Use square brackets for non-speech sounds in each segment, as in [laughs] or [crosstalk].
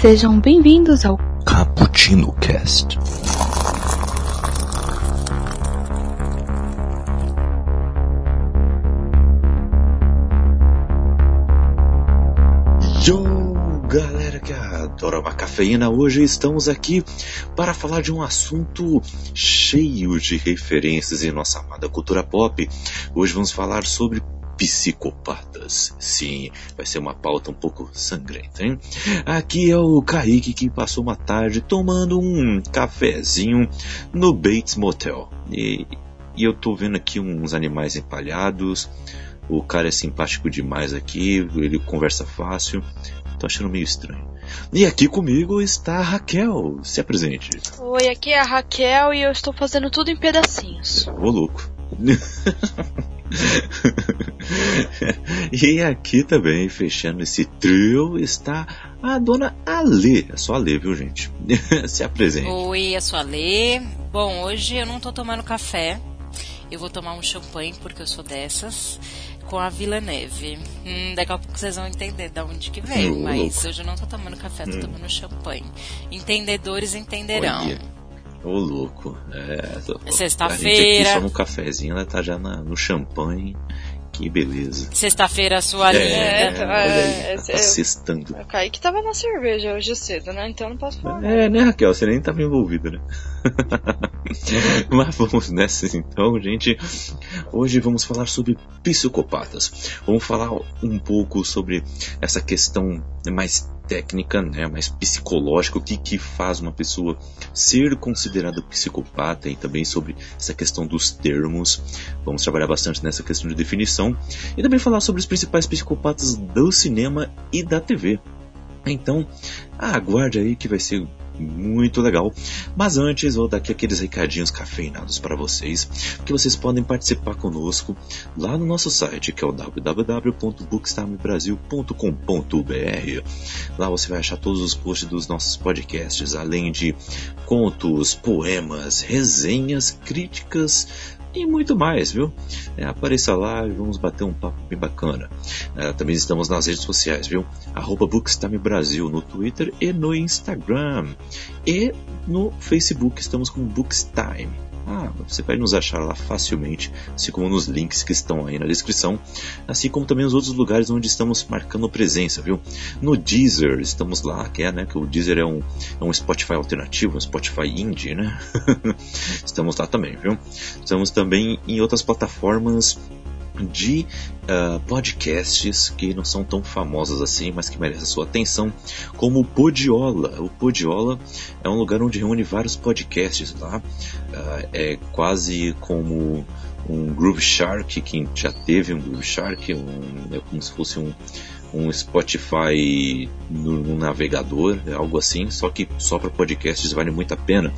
Sejam bem-vindos ao Cappuccino Cast. Yo, galera que adora uma cafeína, hoje estamos aqui para falar de um assunto cheio de referências em nossa amada cultura pop. Hoje vamos falar sobre psicopatas. Sim, vai ser uma pauta um pouco sangrenta, hein? Aqui é o Kaique que passou uma tarde tomando um cafezinho no Bates Motel. E, e eu tô vendo aqui uns animais empalhados. O cara é simpático demais aqui, ele conversa fácil. Tô achando meio estranho. E aqui comigo está a Raquel. Se apresente. Oi, aqui é a Raquel e eu estou fazendo tudo em pedacinhos. Ô louco. [laughs] [laughs] e aqui também, fechando esse trio, está a dona Ale. É só Ale, viu, gente? [laughs] Se apresente. Oi, eu sou a Ale. Bom, hoje eu não tô tomando café. Eu vou tomar um champanhe, porque eu sou dessas, com a Vila Neve. Hum, daqui a pouco vocês vão entender de onde que veio, mas hoje eu não tô tomando café, tô Hum. tomando champanhe. Entendedores entenderão. Olha, Ô louco. É, É sexta-feira. Só no cafezinho, ela tá já na- no champanhe. Que beleza. Sexta-feira, sua É, linda. olha é, aí, tá é, sextando. O Kaique tava na cerveja hoje cedo, né? Então não posso falar. É, né, Raquel? Você nem tava envolvida, né? [laughs] Mas vamos nessa então, gente. Hoje vamos falar sobre psicopatas. Vamos falar um pouco sobre essa questão mais técnica, né, mais psicológica, o que, que faz uma pessoa ser considerada psicopata e também sobre essa questão dos termos. Vamos trabalhar bastante nessa questão de definição e também falar sobre os principais psicopatas do cinema e da TV. Então, aguarde aí que vai ser muito legal. Mas antes, vou dar aqui aqueles recadinhos cafeinados para vocês, que vocês podem participar conosco lá no nosso site, que é o www.bookstimebrasil.com.br. Lá você vai achar todos os posts dos nossos podcasts, além de contos, poemas, resenhas, críticas e muito mais, viu? É, apareça lá e vamos bater um papo bem bacana. É, também estamos nas redes sociais, viu? Arroba Bookstime Brasil no Twitter e no Instagram. E no Facebook estamos com Bookstime. Ah, você vai nos achar lá facilmente, assim como nos links que estão aí na descrição, assim como também os outros lugares onde estamos marcando presença, viu? No Deezer estamos lá, que é, né, que o Deezer é um, é um Spotify alternativo, um Spotify indie, né? [laughs] estamos lá também, viu? Estamos também em outras plataformas de ah, podcasts que não são tão famosas assim, mas que merecem a sua atenção, como o Podiola. O Podiola é um lugar onde reúne vários podcasts lá. Ah, é quase como um Groove Shark, que já teve um Groove Shark, um, é como se fosse um, um Spotify no, no navegador, algo assim, só que só para podcasts vale muito a pena.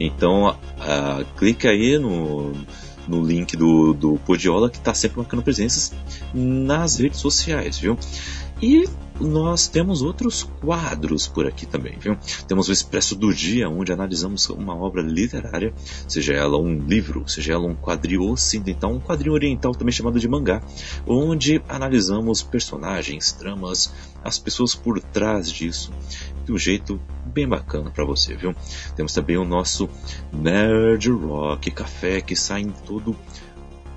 Então, ah, clica aí no, no link do, do Podiola que está sempre marcando presenças nas redes sociais, viu? E nós temos outros quadros por aqui também, viu? Temos o Expresso do Dia, onde analisamos uma obra literária, seja ela um livro, seja ela um quadril ocidental, um quadrinho oriental também chamado de mangá, onde analisamos personagens, tramas, as pessoas por trás disso, de um jeito bem bacana para você, viu? Temos também o nosso Nerd Rock Café, que sai em todo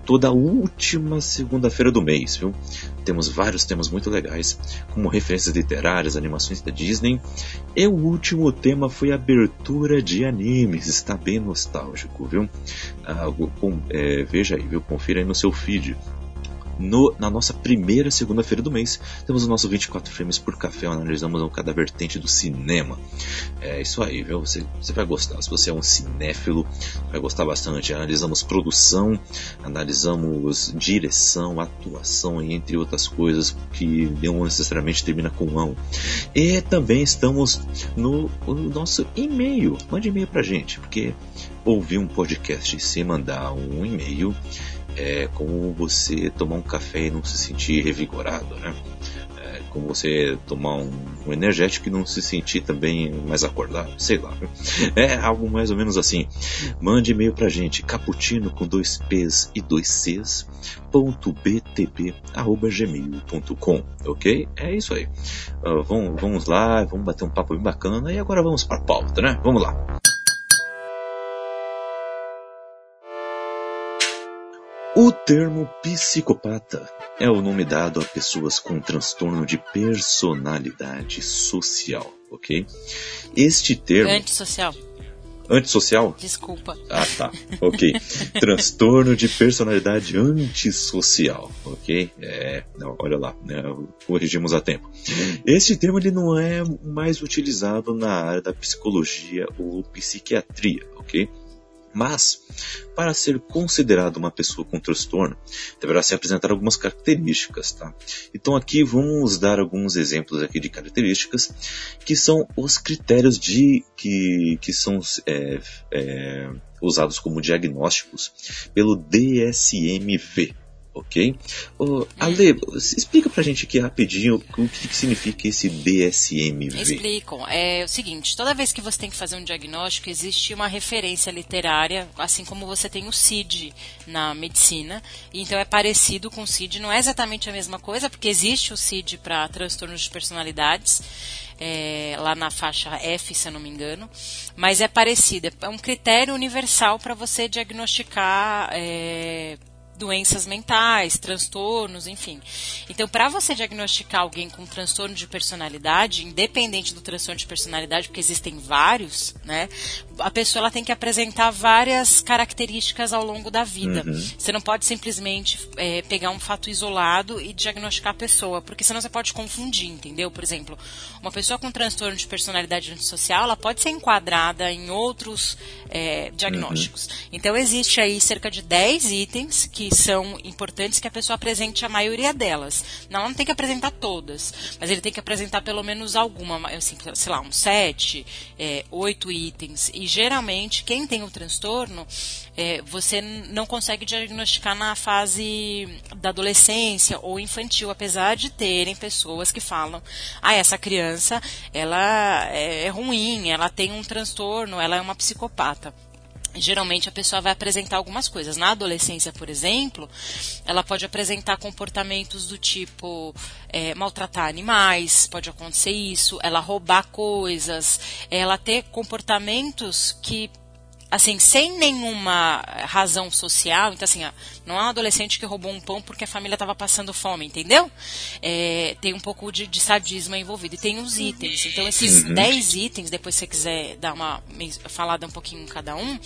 toda última segunda-feira do mês, viu? Temos vários temas muito legais, como referências literárias, animações da Disney. E o último tema foi abertura de animes, está bem nostálgico, viu? Ah, com- é, veja aí, viu? Confira aí no seu feed. No- na nossa primeira segunda-feira do mês, temos o nosso 24 frames por café, analisamos cada vertente do cinema. É isso aí, viu? Você, você vai gostar. Se você é um cinéfilo, vai gostar bastante. Analisamos produção, analisamos direção, atuação, entre outras coisas que não necessariamente termina com ão. E também estamos no, no nosso e-mail. Mande e-mail pra gente, porque ouvir um podcast sem mandar um e-mail é como você tomar um café e não se sentir revigorado, né? É como você tomar um, um, energético e não se sentir também mais acordado, sei lá. É algo mais ou menos assim. Mande e-mail pra gente, caputino com dois P's e dois C's, ponto btb, arroba gmail.com, ok? É isso aí. Uh, vamos, vamos lá, vamos bater um papo bem bacana e agora vamos para a pauta, né? Vamos lá. O termo psicopata é o nome dado a pessoas com transtorno de personalidade social, ok? Este termo. Antissocial. Antissocial? Desculpa. Ah, tá. Ok. transtorno de personalidade antissocial, ok? É, não, olha lá, né, corrigimos a tempo. Este termo ele não é mais utilizado na área da psicologia ou psiquiatria, ok? Mas, para ser considerado uma pessoa com transtorno, deverá se apresentar algumas características, tá? Então aqui vamos dar alguns exemplos aqui de características que são os critérios de que, que são é, é, usados como diagnósticos pelo DSM-V, ok? Uh, Ale, explica pra gente aqui rapidinho o que, que significa esse DSM-V. Explicam. É o seguinte, toda vez que você tem que fazer um diagnóstico, existe uma referência literária, assim como você tem o CID na medicina, então é parecido com o CID, não é exatamente a mesma coisa, porque existe o CID para transtornos de personalidades, é, lá na faixa F, se eu não me engano, mas é parecido, é um critério universal para você diagnosticar é, doenças mentais, transtornos, enfim. Então, para você diagnosticar alguém com transtorno de personalidade, independente do transtorno de personalidade, porque existem vários, né? A pessoa ela tem que apresentar várias características ao longo da vida. Uhum. Você não pode simplesmente é, pegar um fato isolado e diagnosticar a pessoa, porque senão você pode confundir, entendeu? Por exemplo, uma pessoa com transtorno de personalidade antissocial, ela pode ser enquadrada em outros é, diagnósticos. Uhum. Então, existe aí cerca de 10 itens que são importantes que a pessoa apresente a maioria delas. Não, não tem que apresentar todas, mas ele tem que apresentar pelo menos alguma, assim, sei lá, uns sete, é, oito itens. E geralmente, quem tem o transtorno, é, você não consegue diagnosticar na fase da adolescência ou infantil, apesar de terem pessoas que falam, ah, essa criança, ela é, é ruim, ela tem um transtorno, ela é uma psicopata geralmente a pessoa vai apresentar algumas coisas. Na adolescência, por exemplo, ela pode apresentar comportamentos do tipo é, maltratar animais, pode acontecer isso, ela roubar coisas, ela ter comportamentos que assim, sem nenhuma razão social, então assim, não é um adolescente que roubou um pão porque a família estava passando fome, entendeu? É, tem um pouco de, de, sadismo envolvido. E tem os itens. Então, esses uhum. 10 itens, depois se você quiser dar uma falada um pouquinho em cada um,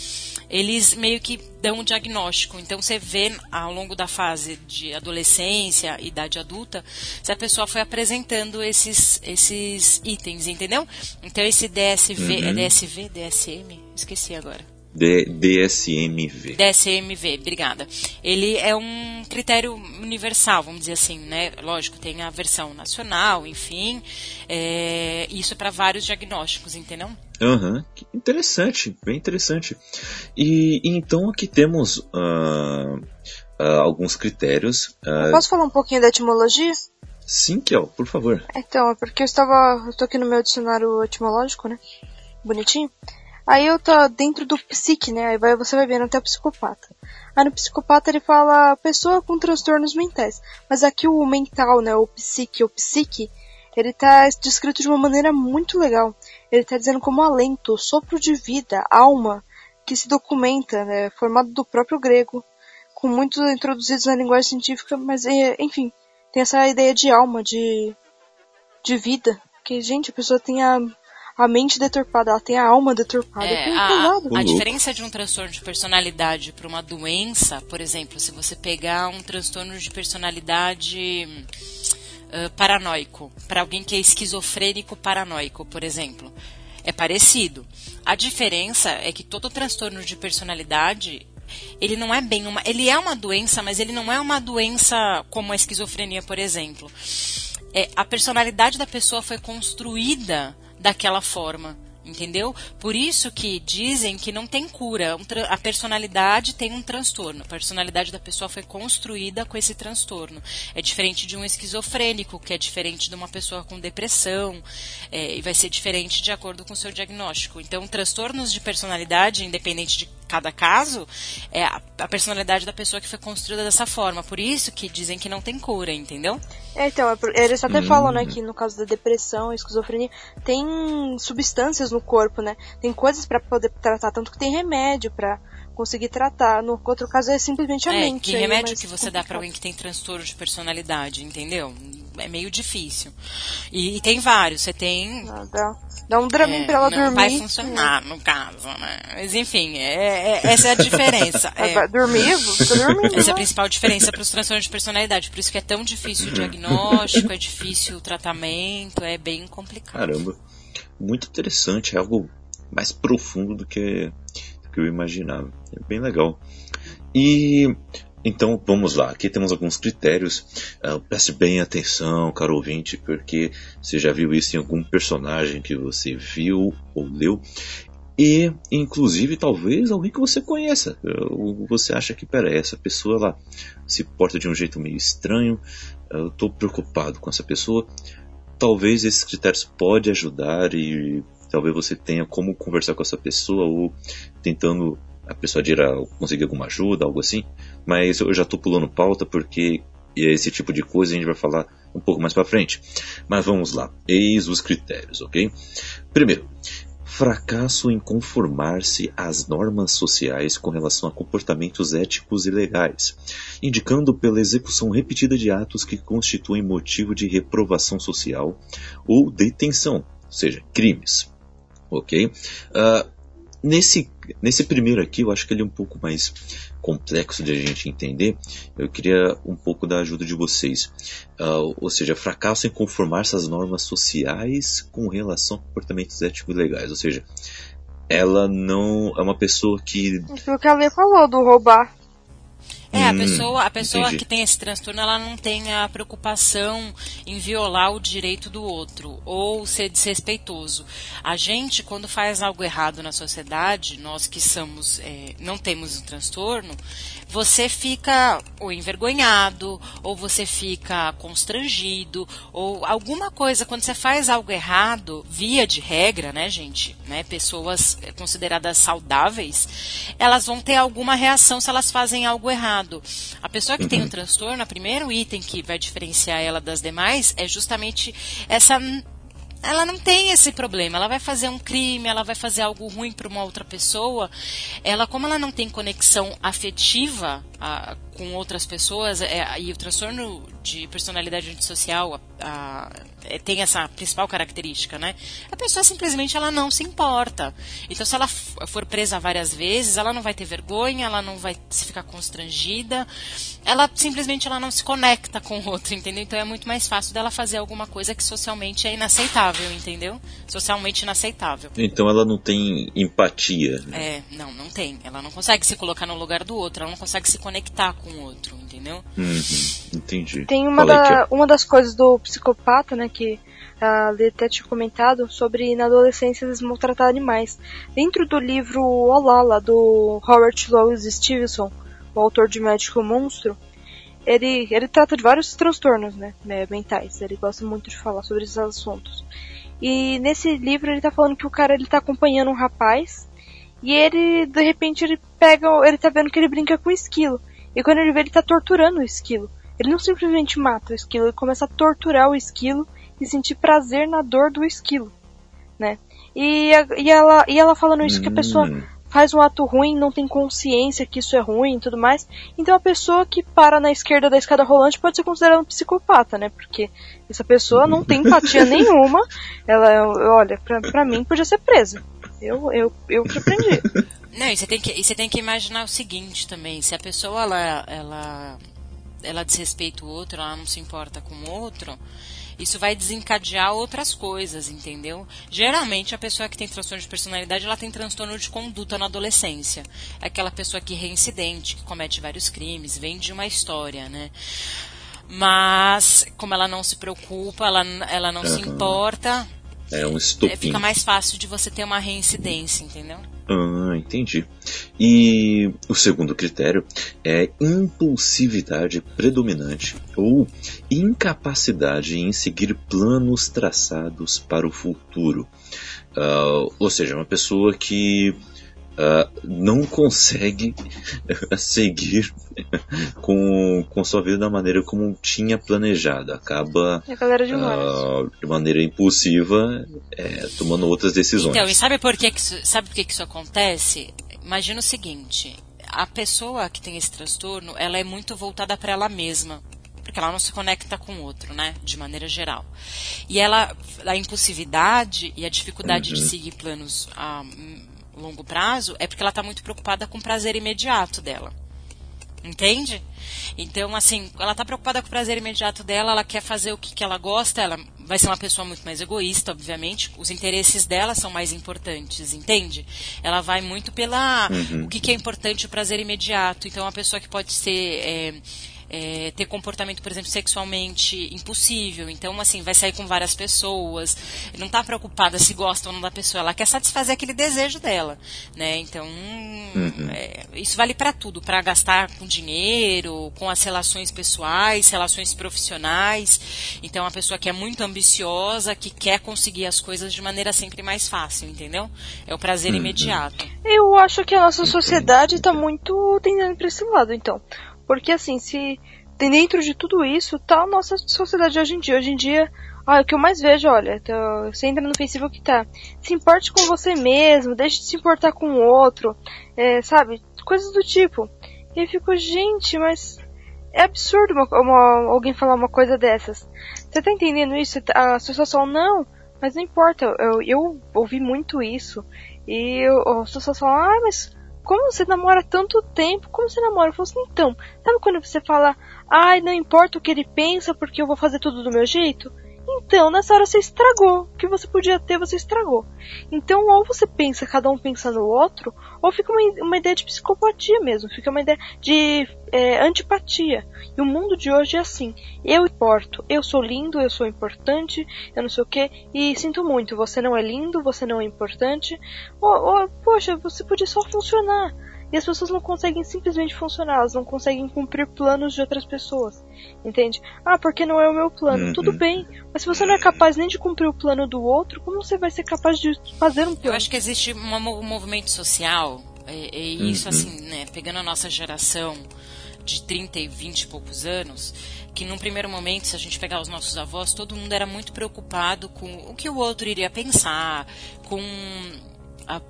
eles meio que dão um diagnóstico. Então, você vê ao longo da fase de adolescência, idade adulta, se a pessoa foi apresentando esses, esses itens, entendeu? Então, esse DSV, é uhum. é DSV, DSM? Esqueci agora. D DSMV. DSMV, obrigada. Ele é um critério universal, vamos dizer assim, né? Lógico, tem a versão nacional, enfim. É, isso é para vários diagnósticos, entendeu? Aham, uhum. interessante, bem interessante. E, e então aqui temos uh, uh, alguns critérios. Uh... Posso falar um pouquinho da etimologia? Sim, Kel, por favor. Então, é porque eu estava. Eu tô aqui no meu dicionário etimológico, né? Bonitinho. Aí eu tô dentro do psique, né? Aí vai, você vai vendo até o psicopata. Aí no psicopata ele fala pessoa com transtornos mentais. Mas aqui o mental, né? O psique, o psique, ele tá descrito de uma maneira muito legal. Ele tá dizendo como alento, sopro de vida, alma, que se documenta, né? Formado do próprio grego, com muitos introduzidos na linguagem científica, mas é, enfim, tem essa ideia de alma, de, de vida. Que, gente, a pessoa tem a a mente deturpada, ela tem a alma deturpada. É, a, a diferença de um transtorno de personalidade para uma doença, por exemplo, se você pegar um transtorno de personalidade uh, paranoico, para alguém que é esquizofrênico paranoico, por exemplo, é parecido. A diferença é que todo transtorno de personalidade ele não é bem uma. Ele é uma doença, mas ele não é uma doença como a esquizofrenia, por exemplo. É, a personalidade da pessoa foi construída daquela forma. entendeu? Por isso que dizem que não tem cura. a personalidade tem um transtorno. A personalidade da pessoa foi construída com esse transtorno. É diferente de um esquizofrênico, que é diferente de uma pessoa com depressão, é, e vai ser diferente de acordo com o seu diagnóstico. Então, transtornos de personalidade, independente de cada caso, é a, a personalidade da pessoa que foi construída dessa forma. Por isso que dizem que não tem cura, entendeu? É, então, é eles até hum. falam, né, que no caso da depressão, esquizofrenia, tem substâncias no corpo, né? Tem coisas para poder tratar, tanto que tem remédio para conseguir tratar. No outro caso é simplesmente a é, mente. Que remédio que você complicado. dá para alguém que tem transtorno de personalidade, entendeu? É meio difícil. E, e tem vários. Você tem. Ah, dá, dá um draminho é, pra ela não dormir. Vai funcionar, no caso, né? Mas enfim, é, é, essa é a diferença. [laughs] é, dormir? dormindo. Essa é a principal diferença para os transtornos de personalidade. Por isso que é tão difícil o diagnóstico, é difícil o tratamento, é bem complicado. Caramba. Muito interessante, é algo mais profundo do que que eu imaginava. É bem legal. E então vamos lá, aqui temos alguns critérios. Uh, preste bem atenção, caro ouvinte, porque você já viu isso em algum personagem que você viu ou leu. E, inclusive, talvez alguém que você conheça. Você acha que, pera, essa pessoa ela se porta de um jeito meio estranho. Uh, eu estou preocupado com essa pessoa. Talvez esses critérios podem ajudar e talvez você tenha como conversar com essa pessoa ou tentando a pessoa ir a conseguir alguma ajuda, algo assim. Mas eu já estou pulando pauta porque esse tipo de coisa a gente vai falar um pouco mais para frente. Mas vamos lá, eis os critérios, ok? Primeiro, fracasso em conformar-se às normas sociais com relação a comportamentos éticos e legais, indicando pela execução repetida de atos que constituem motivo de reprovação social ou detenção, ou seja, crimes ok? Uh, nesse, nesse primeiro aqui, eu acho que ele é um pouco mais complexo de a gente entender. Eu queria um pouco da ajuda de vocês. Uh, ou seja, fracasso em conformar-se às normas sociais com relação a comportamentos éticos legais. Ou seja, ela não é uma pessoa que. Isso que a Lê falou, do roubar. É, a hum, pessoa, a pessoa que tem esse transtorno, ela não tem a preocupação em violar o direito do outro ou ser desrespeitoso. A gente, quando faz algo errado na sociedade, nós que somos, é, não temos o transtorno, você fica ou envergonhado, ou você fica constrangido, ou alguma coisa, quando você faz algo errado, via de regra, né, gente, né, pessoas consideradas saudáveis, elas vão ter alguma reação se elas fazem algo errado. A pessoa que uhum. tem o transtorno, o primeiro item que vai diferenciar ela das demais é justamente essa ela não tem esse problema. Ela vai fazer um crime, ela vai fazer algo ruim para uma outra pessoa. Ela, como ela não tem conexão afetiva a, com outras pessoas, é, e o transtorno de personalidade antissocial a, a, é, tem essa principal característica, né? A pessoa simplesmente ela não se importa. Então, se ela for presa várias vezes, ela não vai ter vergonha, ela não vai se ficar constrangida, ela simplesmente ela não se conecta com o outro, entendeu? Então é muito mais fácil dela fazer alguma coisa que socialmente é inaceitável, entendeu? Socialmente inaceitável. Então ela não tem empatia. Né? É, não, não tem. Ela não consegue se colocar no lugar do outro, ela não consegue se conectar com o outro, entendeu? Uhum, entendi. Tem uma, da, uma das coisas do psicopata, né, que a Lê até tinha comentado sobre na adolescência eles maltratar animais. Dentro do livro Olala, do Robert Louis Stevenson, o autor de Médico Monstro, ele, ele trata de vários transtornos né, né, mentais. Ele gosta muito de falar sobre esses assuntos. E nesse livro ele tá falando que o cara ele tá acompanhando um rapaz e ele, de repente, ele pega, ele tá vendo que ele brinca com o esquilo. E quando ele vê, ele tá torturando o esquilo. Ele não simplesmente mata o esquilo, ele começa a torturar o esquilo e sentir prazer na dor do esquilo, né? E, e, ela, e ela falando isso, que a pessoa hum. Faz um ato ruim, não tem consciência que isso é ruim e tudo mais. Então a pessoa que para na esquerda da escada rolante pode ser considerada um psicopata, né? Porque essa pessoa não tem empatia [laughs] nenhuma. Ela, olha, pra, pra mim podia ser presa. Eu, eu, eu que aprendi. Não, e você tem que, você tem que imaginar o seguinte também, se a pessoa ela, ela, ela desrespeita o outro, ela não se importa com o outro, isso vai desencadear outras coisas, entendeu? Geralmente a pessoa que tem transtorno de personalidade, ela tem transtorno de conduta na adolescência. É aquela pessoa que é reincidente, que comete vários crimes, vem de uma história, né? Mas, como ela não se preocupa, ela, ela não se importa, É um estopim. É, fica mais fácil de você ter uma reincidência, entendeu? Ah, entendi. E o segundo critério é impulsividade predominante ou incapacidade em seguir planos traçados para o futuro. Uh, ou seja, uma pessoa que uh, não consegue [laughs] seguir [laughs] com, com sua vida da maneira como tinha planejado. Acaba de, uh, de, maneira impulsiva é, tomando outras decisões. Então, e sabe por que, que isso, sabe por que, que isso acontece? Imagina o seguinte: a pessoa que tem esse transtorno, ela é muito voltada para ela mesma porque ela não se conecta com o outro, né, de maneira geral. E ela, a impulsividade e a dificuldade uhum. de seguir planos a longo prazo é porque ela está muito preocupada com o prazer imediato dela. Entende? Então, assim, ela está preocupada com o prazer imediato dela, ela quer fazer o que, que ela gosta, ela vai ser uma pessoa muito mais egoísta, obviamente, os interesses dela são mais importantes, entende? Ela vai muito pela uhum. o que, que é importante, o prazer imediato. Então, uma pessoa que pode ser. É, é, ter comportamento, por exemplo, sexualmente impossível. Então, assim, vai sair com várias pessoas, não está preocupada se gosta ou não da pessoa, ela quer satisfazer aquele desejo dela, né? Então, uhum. é, isso vale para tudo, para gastar com dinheiro, com as relações pessoais, relações profissionais. Então, a pessoa que é muito ambiciosa, que quer conseguir as coisas de maneira sempre mais fácil, entendeu? É o prazer uhum. imediato. Eu acho que a nossa sociedade está muito tendendo para esse lado, então. Porque assim, se dentro de tudo isso tá a nossa sociedade hoje em dia. Hoje em dia, ah, o que eu mais vejo, olha, tá, você entra no Facebook tá. Se importe com você mesmo, deixe de se importar com o outro, é, sabe? Coisas do tipo. E eu fico, gente, mas é absurdo uma, uma, alguém falar uma coisa dessas. Você tá entendendo isso? A associação, não, mas não importa. Eu, eu ouvi muito isso. E eu, a associação, ah, mas como você namora tanto tempo? Como você namora? Eu falo assim, então, sabe quando você fala, ai, não importa o que ele pensa porque eu vou fazer tudo do meu jeito? Então, nessa hora você estragou. O que você podia ter, você estragou. Então, ou você pensa, cada um pensa no outro, ou fica uma, uma ideia de psicopatia mesmo. Fica uma ideia de é, antipatia. E o mundo de hoje é assim. Eu importo. Eu sou lindo, eu sou importante, eu não sei o que. E sinto muito, você não é lindo, você não é importante. Ou, ou, poxa, você podia só funcionar. E as pessoas não conseguem simplesmente funcionar, elas não conseguem cumprir planos de outras pessoas. Entende? Ah, porque não é o meu plano. Uhum. Tudo bem, mas se você não é capaz nem de cumprir o plano do outro, como você vai ser capaz de fazer um plano? Eu acho que existe um movimento social, e, e isso uhum. assim, né, pegando a nossa geração de 30 e 20 e poucos anos, que num primeiro momento, se a gente pegar os nossos avós, todo mundo era muito preocupado com o que o outro iria pensar, com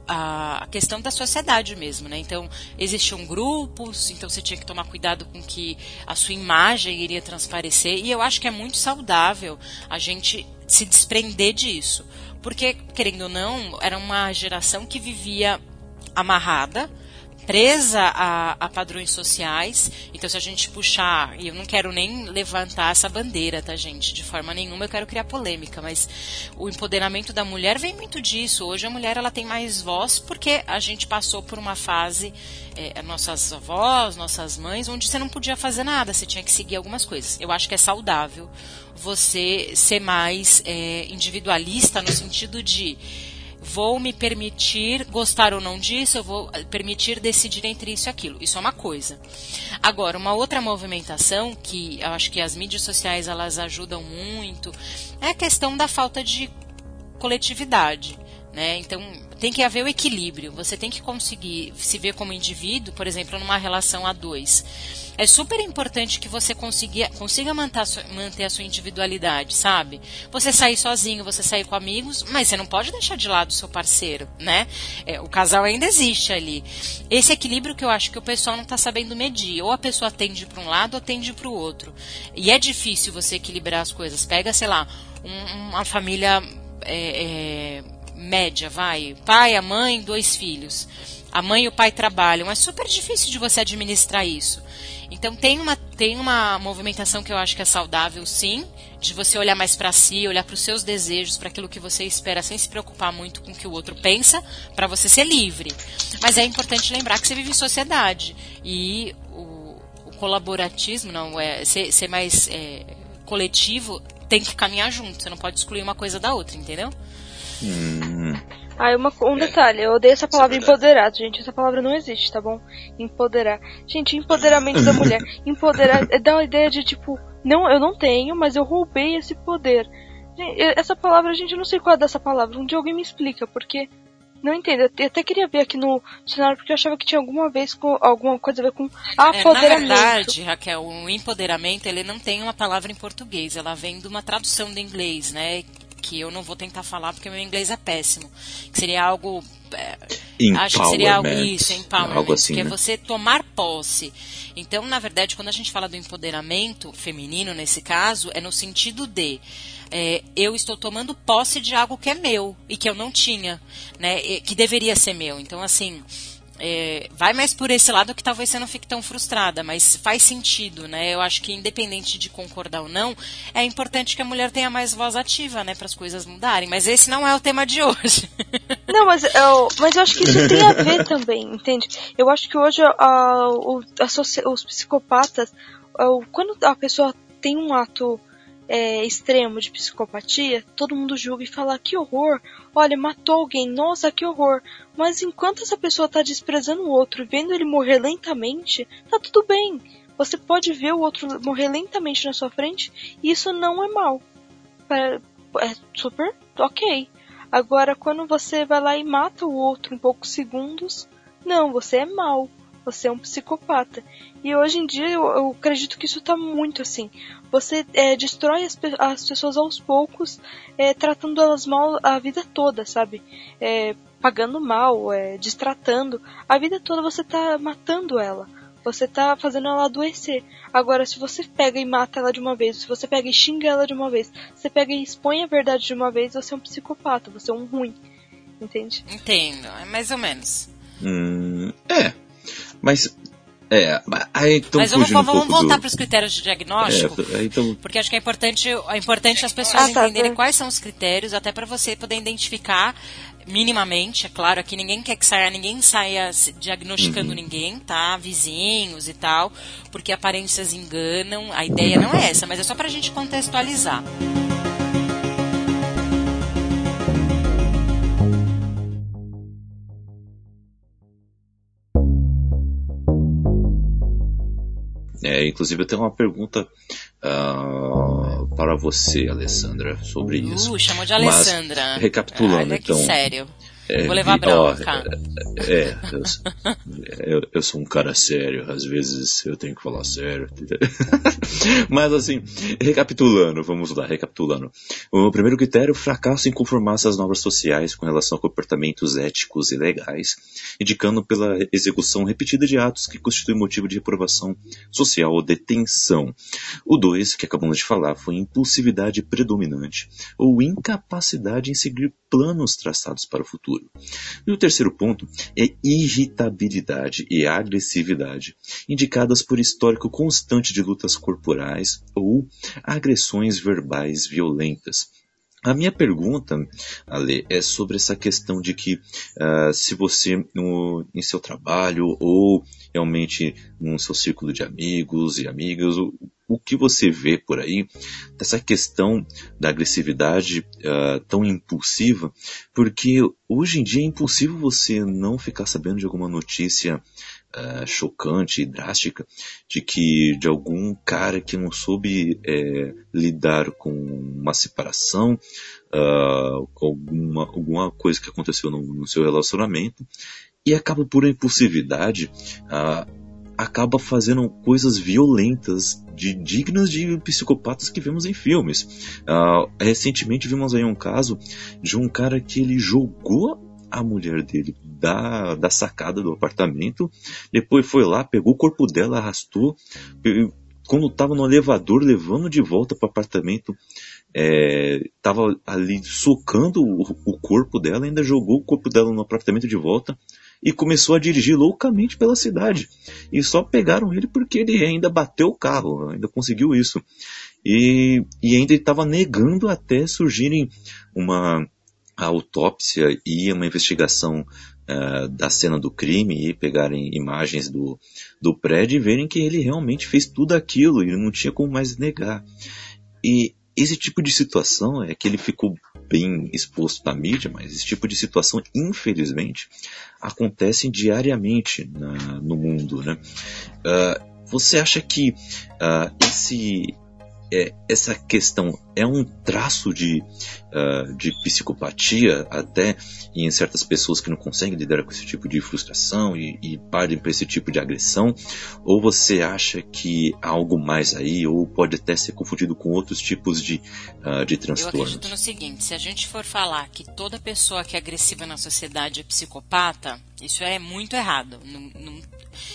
a, a, questão da sociedade mesmo, né? Então, existiam grupos, então você tinha que tomar cuidado com que a sua imagem iria transparecer, e eu acho que é muito saudável a gente se desprender disso. Porque, querendo ou não, era uma geração que vivia amarrada, presa a, a, padrões sociais. Então, se a gente puxar, e eu não quero nem levantar essa bandeira, tá, gente? De forma nenhuma eu quero criar polêmica, mas o empoderamento da mulher vem muito disso. Hoje a mulher ela tem mais voz porque a gente passou por uma fase, é, nossas avós, nossas mães, onde você não podia fazer nada, você tinha que seguir algumas coisas. Eu acho que é saudável você ser mais é, individualista no sentido de vou me permitir gostar ou não disso, eu vou permitir decidir entre isso e aquilo. Isso é uma coisa. Agora, uma outra movimentação que eu acho que as mídias sociais elas ajudam muito é a questão da falta de coletividade. Né? Então, tem que haver o equilíbrio. Você tem que conseguir se ver como indivíduo, por exemplo, numa relação a dois. É super importante que você consiga, consiga manter, a sua, manter a sua individualidade, sabe? Você sair sozinho, você sair com amigos, mas você não pode deixar de lado o seu parceiro, né? É, o casal ainda existe ali. Esse equilíbrio que eu acho que o pessoal não está sabendo medir. Ou a pessoa tende para um lado ou tende para o outro. E é difícil você equilibrar as coisas. Pega, sei lá, um, uma família. É, é, média, vai, pai, a mãe, dois filhos. A mãe e o pai trabalham. É super difícil de você administrar isso. Então tem uma, tem uma movimentação que eu acho que é saudável, sim, de você olhar mais para si, olhar para os seus desejos, para aquilo que você espera, sem se preocupar muito com o que o outro pensa, para você ser livre. Mas é importante lembrar que você vive em sociedade e o, o colaboratismo, não é ser, ser mais é, coletivo, tem que caminhar junto. Você não pode excluir uma coisa da outra, entendeu? Hum. Ah, uma, um detalhe, eu odeio essa palavra é empoderado, gente. Essa palavra não existe, tá bom? Empoderar. Gente, empoderamento da mulher. [laughs] Empoderar é dá uma ideia de tipo, não, eu não tenho, mas eu roubei esse poder. Essa palavra, gente, eu não sei qual é dessa palavra. Um dia alguém me explica, porque não entendo. Eu até queria ver aqui no dicionário porque eu achava que tinha alguma vez com alguma coisa a ver com apoderamento. É, na verdade, Raquel, o empoderamento ele não tem uma palavra em português. Ela vem de uma tradução do inglês, né? Que eu não vou tentar falar porque meu inglês é péssimo. Que seria algo é, acho que seria algo isso, empowerment, algo assim, que é né? é você tomar posse. Então, na verdade, quando a gente fala do empoderamento feminino nesse caso, é no sentido de é, eu estou tomando posse de algo que é meu e que eu não tinha, né? Que deveria ser meu. Então, assim, é, vai mais por esse lado que talvez você não fique tão frustrada, mas faz sentido, né? Eu acho que independente de concordar ou não, é importante que a mulher tenha mais voz ativa, né, para as coisas mudarem. Mas esse não é o tema de hoje. [laughs] Não, mas eu, mas eu acho que isso tem a ver também, entende? Eu acho que hoje a, os psicopatas, quando a pessoa tem um ato é, extremo de psicopatia, todo mundo julga e fala que horror, olha, matou alguém, nossa, que horror. Mas enquanto essa pessoa está desprezando o outro, vendo ele morrer lentamente, tá tudo bem. Você pode ver o outro morrer lentamente na sua frente e isso não é mal. É, é super ok. Agora, quando você vai lá e mata o outro em poucos segundos, não, você é mal. Você é um psicopata. E hoje em dia eu, eu acredito que isso está muito assim. Você é, destrói as, as, pessoas aos poucos, é, tratando elas mal a vida toda, sabe? É, pagando mal, é, destratando. A vida toda você está matando ela. Você está fazendo ela adoecer. Agora, se você pega e mata ela de uma vez, se você pega e xinga ela de uma vez, você pega e expõe a verdade de uma vez, você é um psicopata, você é um ruim. Entende? Entendo, é mais ou menos. Hum, é, mas é, aí então Mas vamos, um vamos voltar do... para os critérios de diagnóstico, é, então... porque acho que é importante, é importante as pessoas ah, tá, entenderem tá. quais são os critérios, até para você poder identificar minimamente, é claro, aqui ninguém quer que saia, ninguém saia diagnosticando uhum. ninguém, tá? Vizinhos e tal, porque aparências enganam, a ideia não é essa, mas é só para a gente contextualizar. É, inclusive eu tenho uma pergunta uh, para você, Alessandra, sobre uh, isso. chamou de Alessandra. Mas, recapitulando, Olha, então. sério. É, Vou levar bronca. Ó, é, é eu, eu, eu, sou um cara sério, às vezes eu tenho que falar sério. [laughs] Mas assim, recapitulando, vamos lá, recapitulando. O primeiro critério, fracasso em conformar-se às normas sociais com relação a comportamentos éticos e legais, indicando pela execução repetida de atos que constituem motivo de reprovação social ou detenção. O dois, que acabamos de falar, foi impulsividade predominante ou incapacidade em seguir planos traçados para o futuro. E o terceiro ponto é irritabilidade e agressividade, indicadas por histórico constante de lutas corporais ou agressões verbais violentas. A minha pergunta, Ale, é sobre essa questão de que uh, se você no, em seu trabalho ou realmente no seu círculo de amigos e amigas, o, o que você vê por aí dessa questão da agressividade uh, tão impulsiva, porque hoje em dia é impossível você não ficar sabendo de alguma notícia uh, chocante e drástica de que de algum cara que não soube é, lidar com uma separação, uh, com alguma, alguma coisa que aconteceu no, no seu relacionamento e acaba por impulsividade uh, acaba fazendo coisas violentas, de, dignas de psicopatas que vemos em filmes. Uh, recentemente vimos aí um caso de um cara que ele jogou a mulher dele da, da sacada do apartamento. Depois foi lá, pegou o corpo dela, arrastou. Quando estava no elevador, levando de volta para o apartamento, estava é, ali socando o, o, corpo dela, ainda jogou o corpo dela no apartamento de volta e começou a dirigir loucamente pela cidade. E só pegaram ele porque ele ainda bateu o carro, ainda conseguiu isso. E, e ainda estava negando até surgirem uma autópsia e uma investigação uh, da cena do crime e pegarem imagens do, do prédio e verem que ele realmente fez tudo aquilo e não tinha como mais negar. E esse tipo de situação é que ele ficou bem exposto na mídia, mas esse tipo de situação, infelizmente, acontece diariamente na, no mundo. Né? Uh, você acha que uh, esse é, essa questão é um traço de, uh, de psicopatia, até em certas pessoas que não conseguem lidar com esse tipo de frustração e, e partem para esse tipo de agressão? Ou você acha que há algo mais aí, ou pode até ser confundido com outros tipos de, uh, de transtornos? Eu acredito no seguinte: se a gente for falar que toda pessoa que é agressiva na sociedade é psicopata, isso é muito errado. Não, não,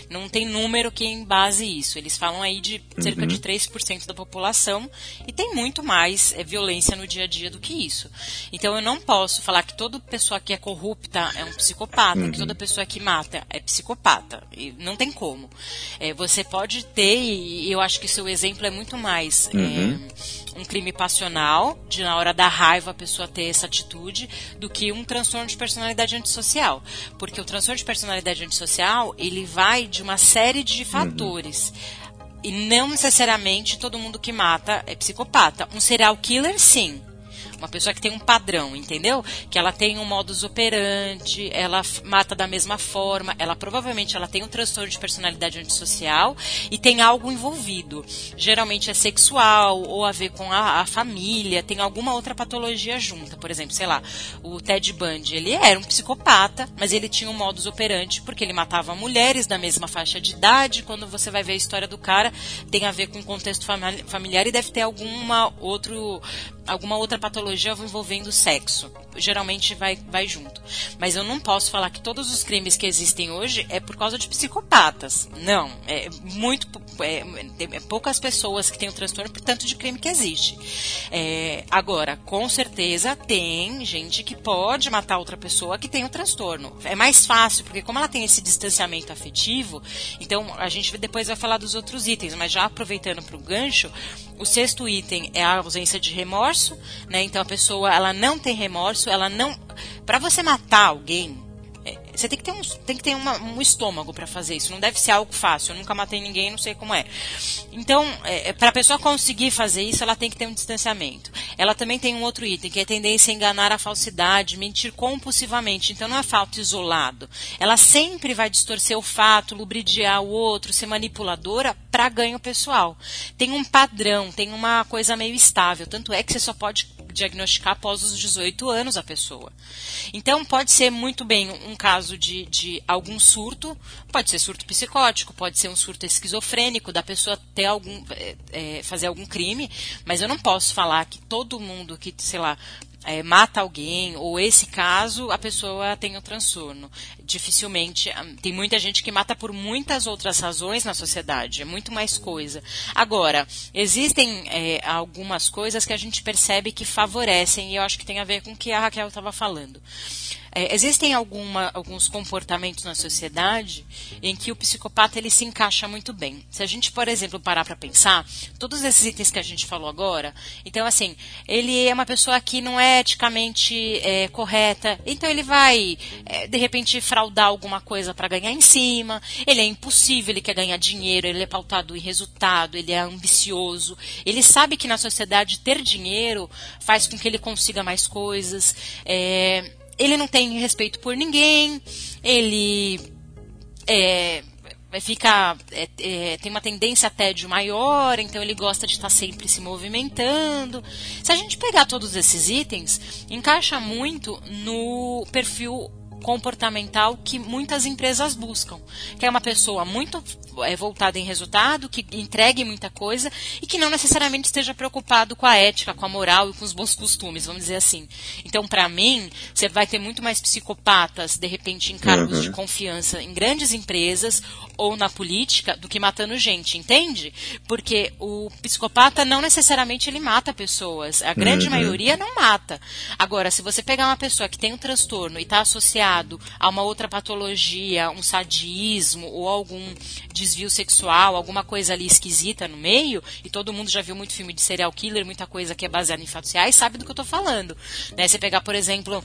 não tem número que embase isso. Eles falam aí de cerca uhum. de 3% da população e tem muito mais é, violência no dia a dia do que isso. Então eu não posso falar que toda pessoa que é corrupta é um psicopata, uhum. que toda pessoa que mata é psicopata. E não tem como. É, você pode ter, e eu acho que seu exemplo é muito mais. É, uhum. É, um crime passional, de na hora da raiva a pessoa ter essa atitude, do que um transtorno de personalidade antissocial. Porque o transtorno de personalidade antissocial, ele vai de uma série de uhum. fatores. Uhum. E não necessariamente todo mundo que mata é psicopata. Um serial killer, sim. Uma pessoa que tem um padrão, entendeu? Que ela tem um modus operandi, ela mata da mesma forma, ela provavelmente ela tem um transtorno de personalidade antissocial e tem algo envolvido. Geralmente é sexual ou a ver com a, a família, tem alguma outra patologia junta. Por exemplo, sei lá, o Ted Bundy, ele era um psicopata, mas ele tinha um modus operandi porque ele matava mulheres da mesma faixa de idade. Quando você vai ver a história do cara, tem a ver com o contexto familiar e deve ter alguma outro alguma outra patologia envolvendo sexo. Geralmente vai, vai junto. Mas eu não posso falar que todos os crimes que existem hoje é por causa de psicopatas. Não. É muito. É, é poucas pessoas que têm o transtorno por tanto de crime que existe. É, agora, com certeza tem gente que pode matar outra pessoa que tem o transtorno. É mais fácil, porque como ela tem esse distanciamento afetivo, então a gente depois vai falar dos outros itens, mas já aproveitando para o gancho, o sexto item é a ausência de remorso, né? Então a pessoa ela não tem remorso, ela não. Para você matar alguém, você tem que ter um, tem que ter uma, um estômago para fazer isso. Não deve ser algo fácil. Eu nunca matei ninguém, não sei como é. Então, é, é para a pessoa conseguir fazer isso, ela tem que ter um distanciamento. Ela também tem um outro item, que é a tendência a enganar a falsidade, mentir compulsivamente. Então, não é fato isolado. Ela sempre vai distorcer o fato, lubridiar o outro, ser manipuladora para ganho pessoal. Tem um padrão, tem uma coisa meio estável. Tanto é que você só pode diagnosticar após os 18 anos a pessoa. Então, pode ser muito bem um caso de, de algum surto, pode ser surto psicótico, pode ser um surto esquizofrênico, da pessoa ter algum, é, é, fazer algum crime, mas eu não posso falar que todo mundo que, sei lá, é, mata alguém, ou esse caso, a pessoa tem o um transtorno. Dificilmente. Ah, tem muita gente que mata por muitas outras razões na sociedade, é muito mais coisa. Agora, existem é, algumas coisas que a gente percebe que favorecem, e eu acho que tem a ver com o que a Raquel estava falando. É, existem alguma, alguns comportamentos na sociedade em que o psicopata ele se encaixa muito bem. Se a gente, por exemplo, parar para pensar, todos esses itens que a gente falou agora, então assim, ele é uma pessoa que não é eticamente é, correta, então ele vai é, de repente fraudar alguma coisa para ganhar em cima, ele é impossível, ele quer ganhar dinheiro, ele é pautado em resultado, ele é ambicioso, ele sabe que na sociedade ter dinheiro faz com que ele consiga mais coisas. É, ele não tem respeito por ninguém, ele é, fica é, é, tem uma tendência a tédio maior, então ele gosta de estar sempre se movimentando. Se a gente pegar todos esses itens, encaixa muito no perfil comportamental que muitas empresas buscam, que é uma pessoa muito é, voltada em resultado, que entregue muita coisa e que não necessariamente esteja preocupado com a ética, com a moral e com os bons costumes, vamos dizer assim. Então, para mim, você vai ter muito mais psicopatas, de repente, em cargos uhum. de confiança em grandes empresas ou na política do que matando gente, entende? Porque o psicopata não necessariamente ele mata pessoas, a grande uhum. maioria não mata. Agora, se você pegar uma pessoa que tem um transtorno e está associado associado a uma outra patologia, um sadismo ou algum desvio sexual, alguma coisa ali esquisita no meio, e todo mundo já viu muito filme de serial killer, muita coisa que é baseada em fatos reais, sabe do que eu estou falando. Né? Você pegar, por exemplo,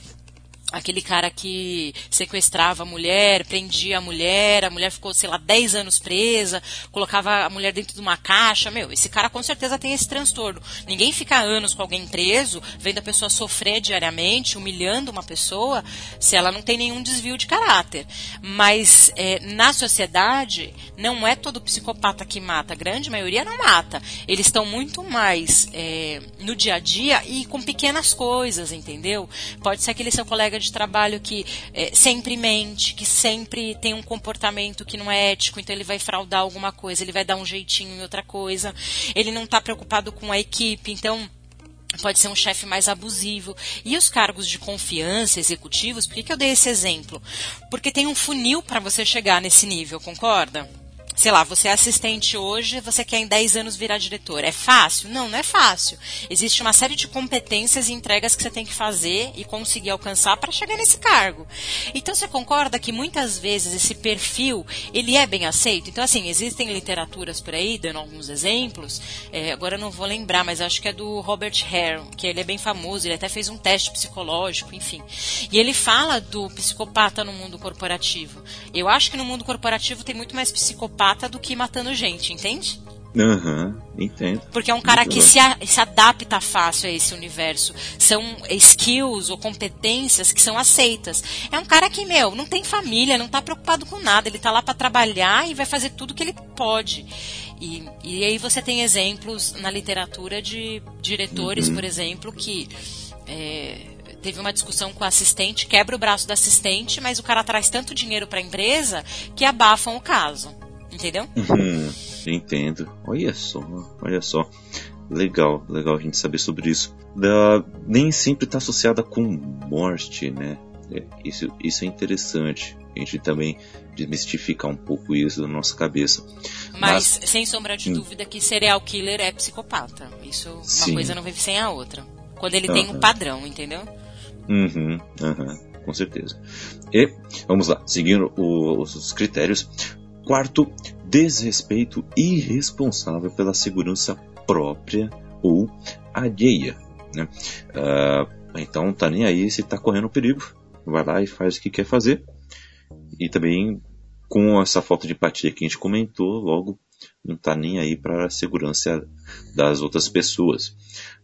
aquele cara que sequestrava a mulher, prendia a mulher, a mulher ficou, sei lá, 10 anos presa, colocava a mulher dentro de uma caixa. Meu, esse cara com certeza tem esse transtorno. Ninguém fica anos com alguém preso, vendo a pessoa sofrer diariamente, humilhando uma pessoa, se ela não tem nenhum desvio de caráter. Mas é, na sociedade, não é todo psicopata que mata, a grande maioria não mata. Eles estão muito mais é, no dia a dia e com pequenas coisas, entendeu? Pode ser aquele seu colega de trabalho que é, sempre mente, que sempre tem um comportamento que não é ético, então ele vai fraudar alguma coisa, ele vai dar um jeitinho em outra coisa, ele não está preocupado com a equipe, então pode ser um chefe mais abusivo. E os cargos de confiança executivos, por que, que eu dei esse exemplo? Porque tem um funil para você chegar nesse nível, concorda? Sei lá, você é assistente hoje, você quer em 10 anos virar diretor. É fácil? Não, não é fácil. Existe uma série de competências e entregas que você tem que fazer e conseguir alcançar para chegar nesse cargo. Então você concorda que muitas vezes esse perfil, ele é bem aceito? Então assim, existem literaturas por aí, dando alguns exemplos, é, agora eu não vou lembrar, mas acho que é do Robert Hare, que ele é bem famoso, ele até fez um teste psicológico, enfim. E ele fala do psicopata no mundo corporativo. Eu acho que no mundo corporativo tem muito mais psicopata psicopata do que matando gente, entende? Aham, uhum, entendo. Porque é um cara Muito que se, a, se, adapta fácil a esse universo. São skills ou competências que são aceitas. É um cara que, meu, não tem família, não tá preocupado com nada. Ele tá lá para trabalhar e vai fazer tudo que ele pode. E, e aí você tem exemplos na literatura de diretores, uhum. por exemplo, que. É, teve uma discussão com o assistente, quebra o braço do assistente, mas o cara traz tanto dinheiro para a empresa que abafam o caso. Entendeu? Uhum, entendo. Olha só, olha só. Legal, legal a gente saber sobre isso. Da, nem sempre está associada com morte, né? É, isso, isso é interessante. A gente também desmistificar um pouco isso na nossa cabeça. Mas, Mas sem sombra de hum. dúvida que serial killer é psicopata. Isso, uma sim. coisa não vive sem a outra. Quando ele uhum. tem um padrão, entendeu? Uhum, uhum, com certeza. E, vamos lá, seguindo os critérios, Quarto, desrespeito irresponsável pela segurança própria ou alheia. Né? Uh, então tá nem aí se tá correndo perigo, vai lá e faz o que quer fazer. E também com essa falta de empatia que a gente comentou, logo não tá nem aí para a segurança das outras pessoas.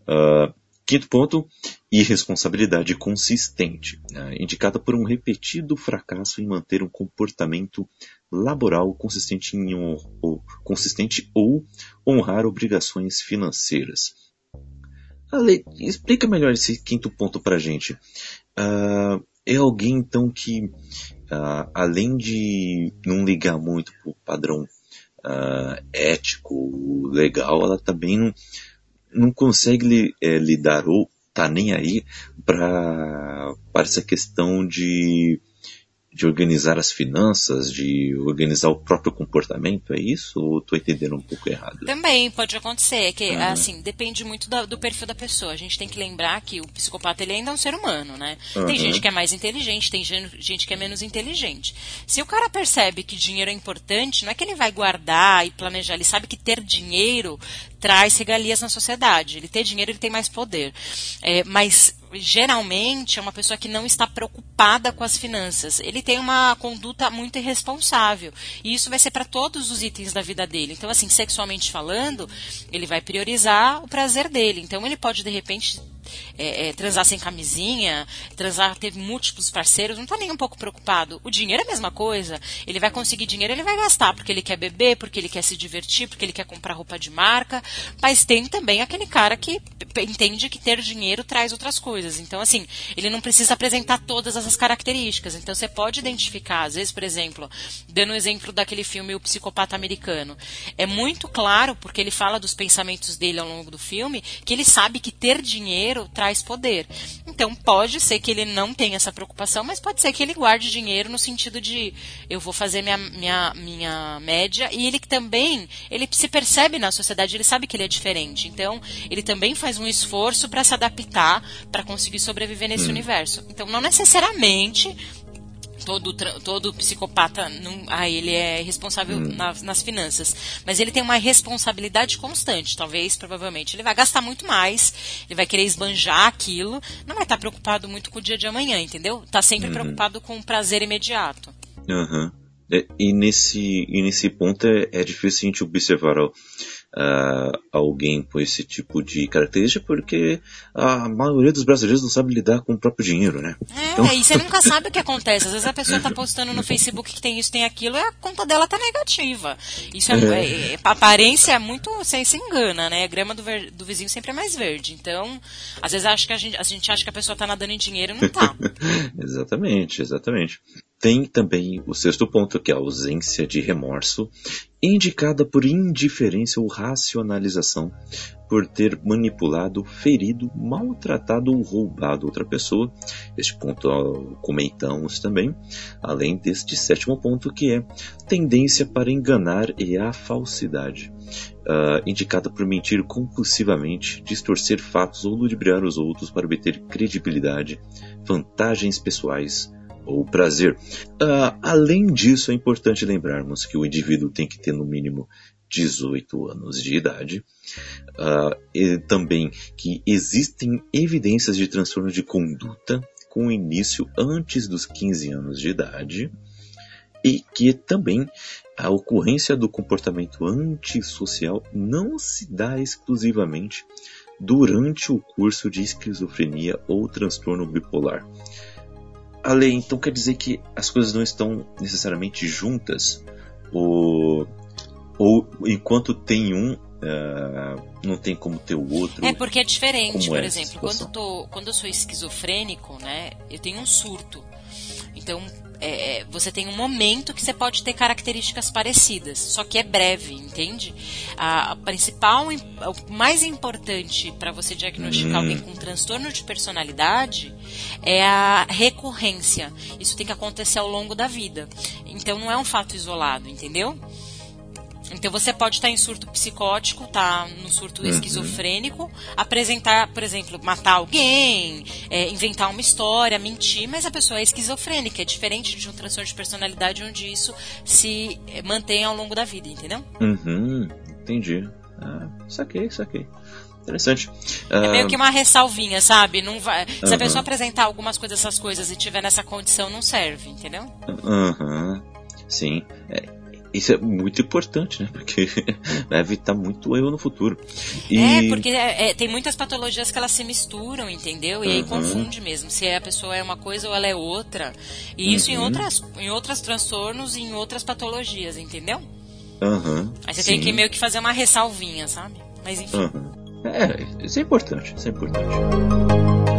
Uh, quinto ponto, irresponsabilidade consistente, né? indicada por um repetido fracasso em manter um comportamento laboral consistente, em, ou, consistente ou honrar obrigações financeiras. Ale, explica melhor esse quinto ponto para gente. Uh, é alguém então que, uh, além de não ligar muito para o padrão uh, ético, legal, ela também não, não consegue li, é, lidar ou tá nem aí para essa questão de de organizar as finanças, de organizar o próprio comportamento, é isso? Ou estou entendendo um pouco errado? Também pode acontecer, que uhum. assim, depende muito do, do, perfil da pessoa. A gente tem que lembrar que o psicopata ele ainda é um ser humano, né? Uhum. Tem gente que é mais inteligente, tem gente que é menos inteligente. Se o cara percebe que dinheiro é importante, não é que ele vai guardar e planejar, ele sabe que ter dinheiro traz regalias na sociedade. Ele ter dinheiro, ele tem mais poder. É, mas geralmente é uma pessoa que não está preocupada com as finanças. Ele tem uma conduta muito irresponsável. E isso vai ser para todos os itens da vida dele. Então, assim, sexualmente falando, ele vai priorizar o prazer dele. Então, ele pode, de repente, é, é, transar sem camisinha, transar, ter múltiplos parceiros, não está nem um pouco preocupado. O dinheiro é a mesma coisa. Ele vai conseguir dinheiro, ele vai gastar porque ele quer beber, porque ele quer se divertir, porque ele quer comprar roupa de marca. Mas tem também aquele cara que entende que ter dinheiro traz outras coisas. Então, assim, ele não precisa apresentar todas essas características. Então, você pode identificar, às vezes, por exemplo, dando o um exemplo daquele filme O Psicopata Americano. É muito claro, porque ele fala dos pensamentos dele ao longo do filme, que ele sabe que ter dinheiro dinheiro traz poder. Então pode ser que ele não tenha essa preocupação, mas pode ser que ele guarde dinheiro no sentido de eu vou fazer minha, minha, minha média e ele também ele se percebe na sociedade, ele sabe que ele é diferente. Então ele também faz um esforço para se adaptar, para conseguir sobreviver nesse hum. universo. Então não necessariamente todo, todo psicopata não, ah, ele é responsável hum. na, nas finanças. Mas ele tem uma responsabilidade constante. Talvez, provavelmente, ele vai gastar muito mais, ele vai querer esbanjar aquilo, não vai estar preocupado muito com o dia de amanhã, entendeu? Tá sempre uhum. preocupado com o prazer imediato. Aham. Uhum. E, nesse, e nesse ponto é, é difícil a gente observar uh, alguém com esse tipo de característica, porque a maioria dos brasileiros não sabe lidar com o próprio dinheiro, né? É, então... e você nunca sabe o que acontece. Às vezes a pessoa está postando no Facebook que tem isso, tem aquilo, e a conta dela tá negativa. Isso é, é. é a aparência é muito. Você se engana, né? A grama do, ver, do vizinho sempre é mais verde. Então, às vezes acho que a gente, a gente acha que a pessoa está nadando em dinheiro e não tá. [laughs] exatamente, exatamente. Tem também o sexto ponto, que é a ausência de remorso, indicada por indiferença ou racionalização, por ter manipulado, ferido, maltratado ou roubado outra pessoa. Este ponto comentamos também, além deste sétimo ponto, que é tendência para enganar e a falsidade. Uh, indicada por mentir compulsivamente, distorcer fatos ou ludibriar os outros para obter credibilidade, vantagens pessoais, ou prazer. Uh, além disso, é importante lembrarmos que o indivíduo tem que ter no mínimo 18 anos de idade. Uh, também que existem evidências de transtorno de conduta com início antes dos 15 anos de idade. E que também a ocorrência do comportamento antissocial não se dá exclusivamente durante o curso de esquizofrenia ou transtorno bipolar. Ale, então quer dizer que as coisas não estão necessariamente juntas? Ou, ou enquanto tem um, uh, não tem como ter o outro? É porque é diferente, por é exemplo, quando, tô, quando eu sou esquizofrênico, né, eu tenho um surto. Então, é, é, você tem um momento que você pode ter características parecidas, só que é breve, entende? A, a principal, o mais importante para você diagnosticar hum. alguém com transtorno de personalidade é a recorrência. Isso tem que acontecer ao longo da vida. Então não é um fato isolado, entendeu? Então você pode estar em surto psicótico, tá no surto uhum. esquizofrênico, apresentar, por exemplo, matar alguém, é, inventar uma história, mentir, mas a pessoa é esquizofrênica, é diferente de um transtorno de personalidade onde isso se mantém ao longo da vida, entendeu? Uhum, entendi. Ah, saquei, saquei. Interessante. É meio ah, que uma ressalvinha, sabe? Não vai... Se uhum. a pessoa apresentar algumas coisas, essas coisas, e tiver nessa condição, não serve, entendeu? Aham. Sim. É, isso é muito importante, né? Porque [laughs] vai evitar muito erro no futuro. E... É, porque é, é, tem muitas patologias que elas se misturam, entendeu? E uhum. aí confunde mesmo se a pessoa é uma coisa ou ela é outra. E isso uhum. em outras em outros transtornos e em outras patologias, entendeu? Uhum. Aí você Sim. tem que meio que fazer uma ressalvinha, sabe? Mas enfim. É, isso é importante, isso é importante.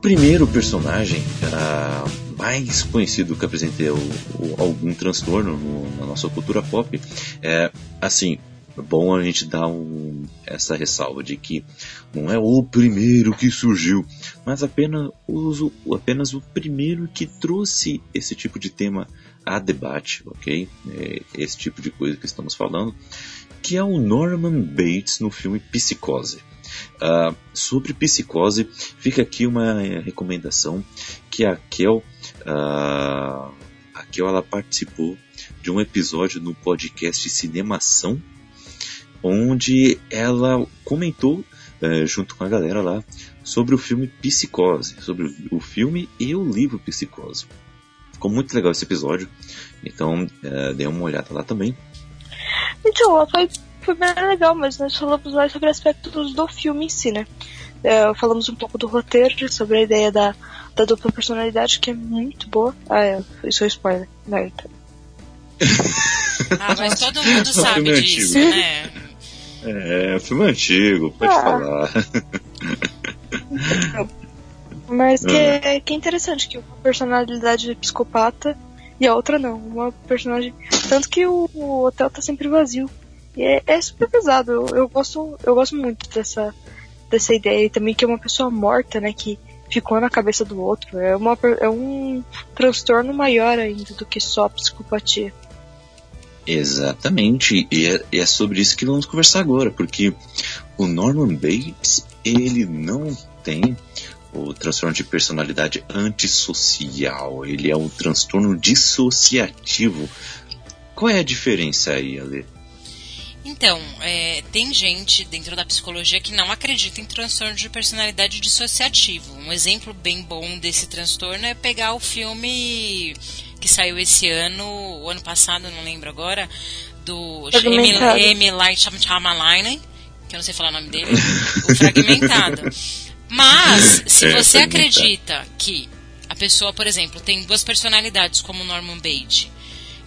Primeiro personagem uh, mais conhecido que apresentei algum transtorno no, na nossa cultura pop é, assim, bom a gente dar um, essa ressalva de que não é o primeiro que surgiu, mas apenas, o, apenas o primeiro que trouxe esse tipo de tema a debate, ok? É esse tipo de coisa que estamos falando, que é o Norman Bates no filme Psicose. Uh, sobre psicose, fica aqui uma recomendação que a Kel, uh, a Kel ela participou de um episódio no podcast Cinemação, onde ela comentou uh, junto com a galera lá sobre o filme Psicose, sobre o filme e o livro Psicose. Ficou muito legal esse episódio, então uh, dê uma olhada lá também. Então, foi foi bem legal, mas nós falamos mais sobre aspectos do filme em si, né? É, falamos um pouco do roteiro, sobre a ideia da, da dupla personalidade, que é muito boa. Ah, é, isso é spoiler, né? ah, mas todo mundo sabe disso, antigo. né? É, filme antigo, pode ah. falar. Mas que, ah. é, que é interessante que uma personalidade é psicopata e a outra não. Uma personagem. Tanto que o, o hotel tá sempre vazio. E é, é super pesado. Eu, eu, gosto, eu gosto muito dessa, dessa ideia. E também que é uma pessoa morta, né? Que ficou na cabeça do outro. É, uma, é um transtorno maior ainda do que só psicopatia. Exatamente, e é, e é, sobre isso que vamos conversar agora, porque o Norman Bates, ele não tem o transtorno de personalidade antissocial, ele é um transtorno dissociativo. Qual é a diferença aí, Ale? Então, é, tem gente dentro da psicologia que não acredita em transtorno de personalidade dissociativo. Um exemplo bem bom desse transtorno é pegar o filme que saiu esse ano, o ano passado, não lembro agora, do M. Light Shyamalan, que eu não sei falar o nome dele, o Fragmentado. Mas, [laughs] se é, você acredita que a pessoa, por exemplo, tem duas personalidades como Norman Bates,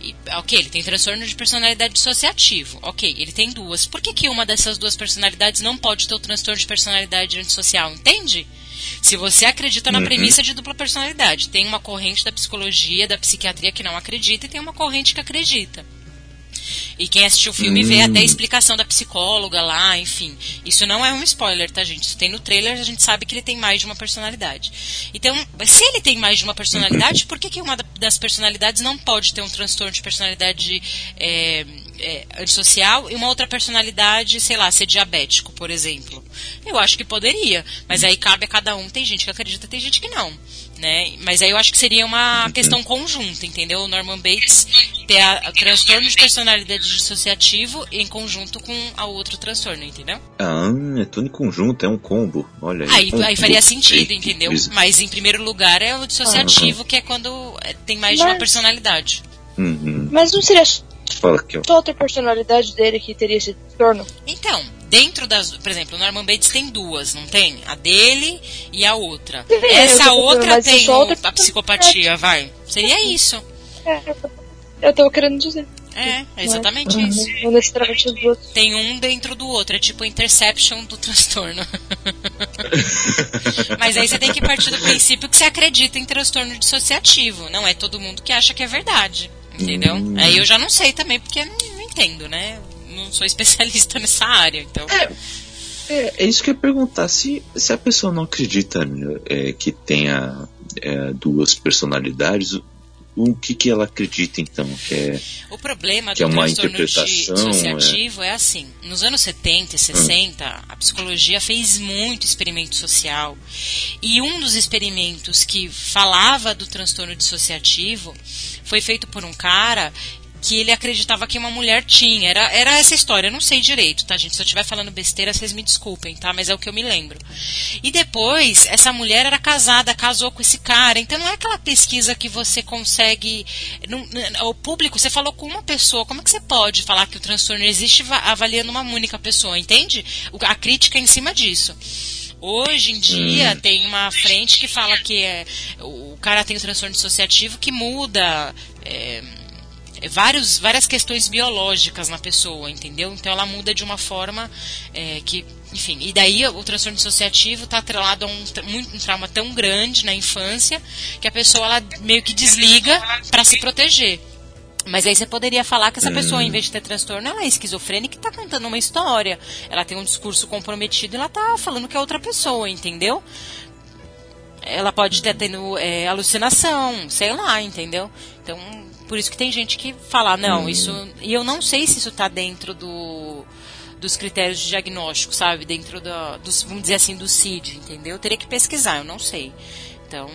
e, ok, ele tem transtorno de personalidade dissociativo. Ok, ele tem duas. Por que, que uma dessas duas personalidades não pode ter o transtorno de personalidade antissocial? Entende? Se você acredita na uhum. premissa de dupla personalidade, tem uma corrente da psicologia, da psiquiatria que não acredita e tem uma corrente que acredita. E quem assistiu o filme hum. vê até a explicação da psicóloga lá, enfim. Isso não é um spoiler, tá, gente? Isso tem no trailer, a gente sabe que ele tem mais de uma personalidade. Então, se ele tem mais de uma personalidade, por que, que uma das personalidades não pode ter um transtorno de personalidade é, é, antissocial e uma outra personalidade, sei lá, ser diabético, por exemplo? Eu acho que poderia, mas aí cabe a cada um. Tem gente que acredita, tem gente que não né? Mas aí eu acho que seria uma questão conjunta, entendeu? O Norman Bates ter a, a transtorno de personalidade dissociativo em conjunto com a outro transtorno, entendeu? Ah, é tudo em conjunto, é um combo. Olha aí. Aí, aí faria sentido, entendeu? Mas em primeiro lugar é o dissociativo, ah, que é quando é, tem mais Mas... de uma personalidade. Uhum. Mas não seria Fala aqui. Só outra personalidade dele que teria esse transtorno? Então, dentro das. Por exemplo, o Norman Bates tem duas, não tem? A dele e a outra. Sim, Essa outra tem outra a psicopatia, vai. Seria isso. É, eu tô querendo dizer. É, é exatamente Mas, isso. Não necessariamente os outros. Tem um dentro do outro, é tipo Interception do transtorno. [laughs] Mas aí você tem que partir do princípio que você acredita em transtorno dissociativo. Não é todo mundo que acha que é verdade. Entendeu? Hum. Aí eu já não sei também, porque não, não entendo, né? Não sou especialista [laughs] nessa área, então. É. É, é, isso que eu ia perguntar. Se, se a pessoa não acredita é, que tenha é, duas personalidades, o que, que ela acredita então? Que é, o problema que do é uma interpretação dissociativo é... é... assim. Nos anos 70 e 60, hum. a psicologia fez muito experimento social. E um dos experimentos que falava do transtorno dissociativo foi feito por um cara que ele acreditava que uma mulher tinha. Era, era essa história, eu não sei direito, tá, gente? Se eu estiver falando besteira, vocês me desculpem, tá? Mas é o que eu me lembro. E depois, essa mulher era casada, casou com esse cara. Então não é aquela pesquisa que você consegue. Não, o público, você falou com uma pessoa, como é que você pode falar que o transtorno existe avaliando uma única pessoa, entende? A crítica é em cima disso. Hoje em dia hum. tem uma frente que fala que é, o cara tem o transtorno dissociativo que muda. É, vários, várias questões biológicas na pessoa, entendeu? Então ela muda de uma forma é, que, enfim, e daí o transtorno dissociativo está atrelado a um, um, trauma tão grande na infância que a pessoa ela meio que desliga para se proteger. Mas aí você poderia falar que essa pessoa, em vez de ter transtorno, ela é esquizofrênica e está contando uma história. Ela tem um discurso comprometido e ela está falando que é outra pessoa, entendeu? Ela pode estar tendo é, alucinação, sei lá, entendeu? Então, por isso que tem gente que fala, não, hum. isso. E eu não sei se isso está dentro do, dos critérios de diagnóstico, sabe? Dentro do, dos, vamos dizer assim, do CID, entendeu? Eu teria que pesquisar, eu não sei. Então,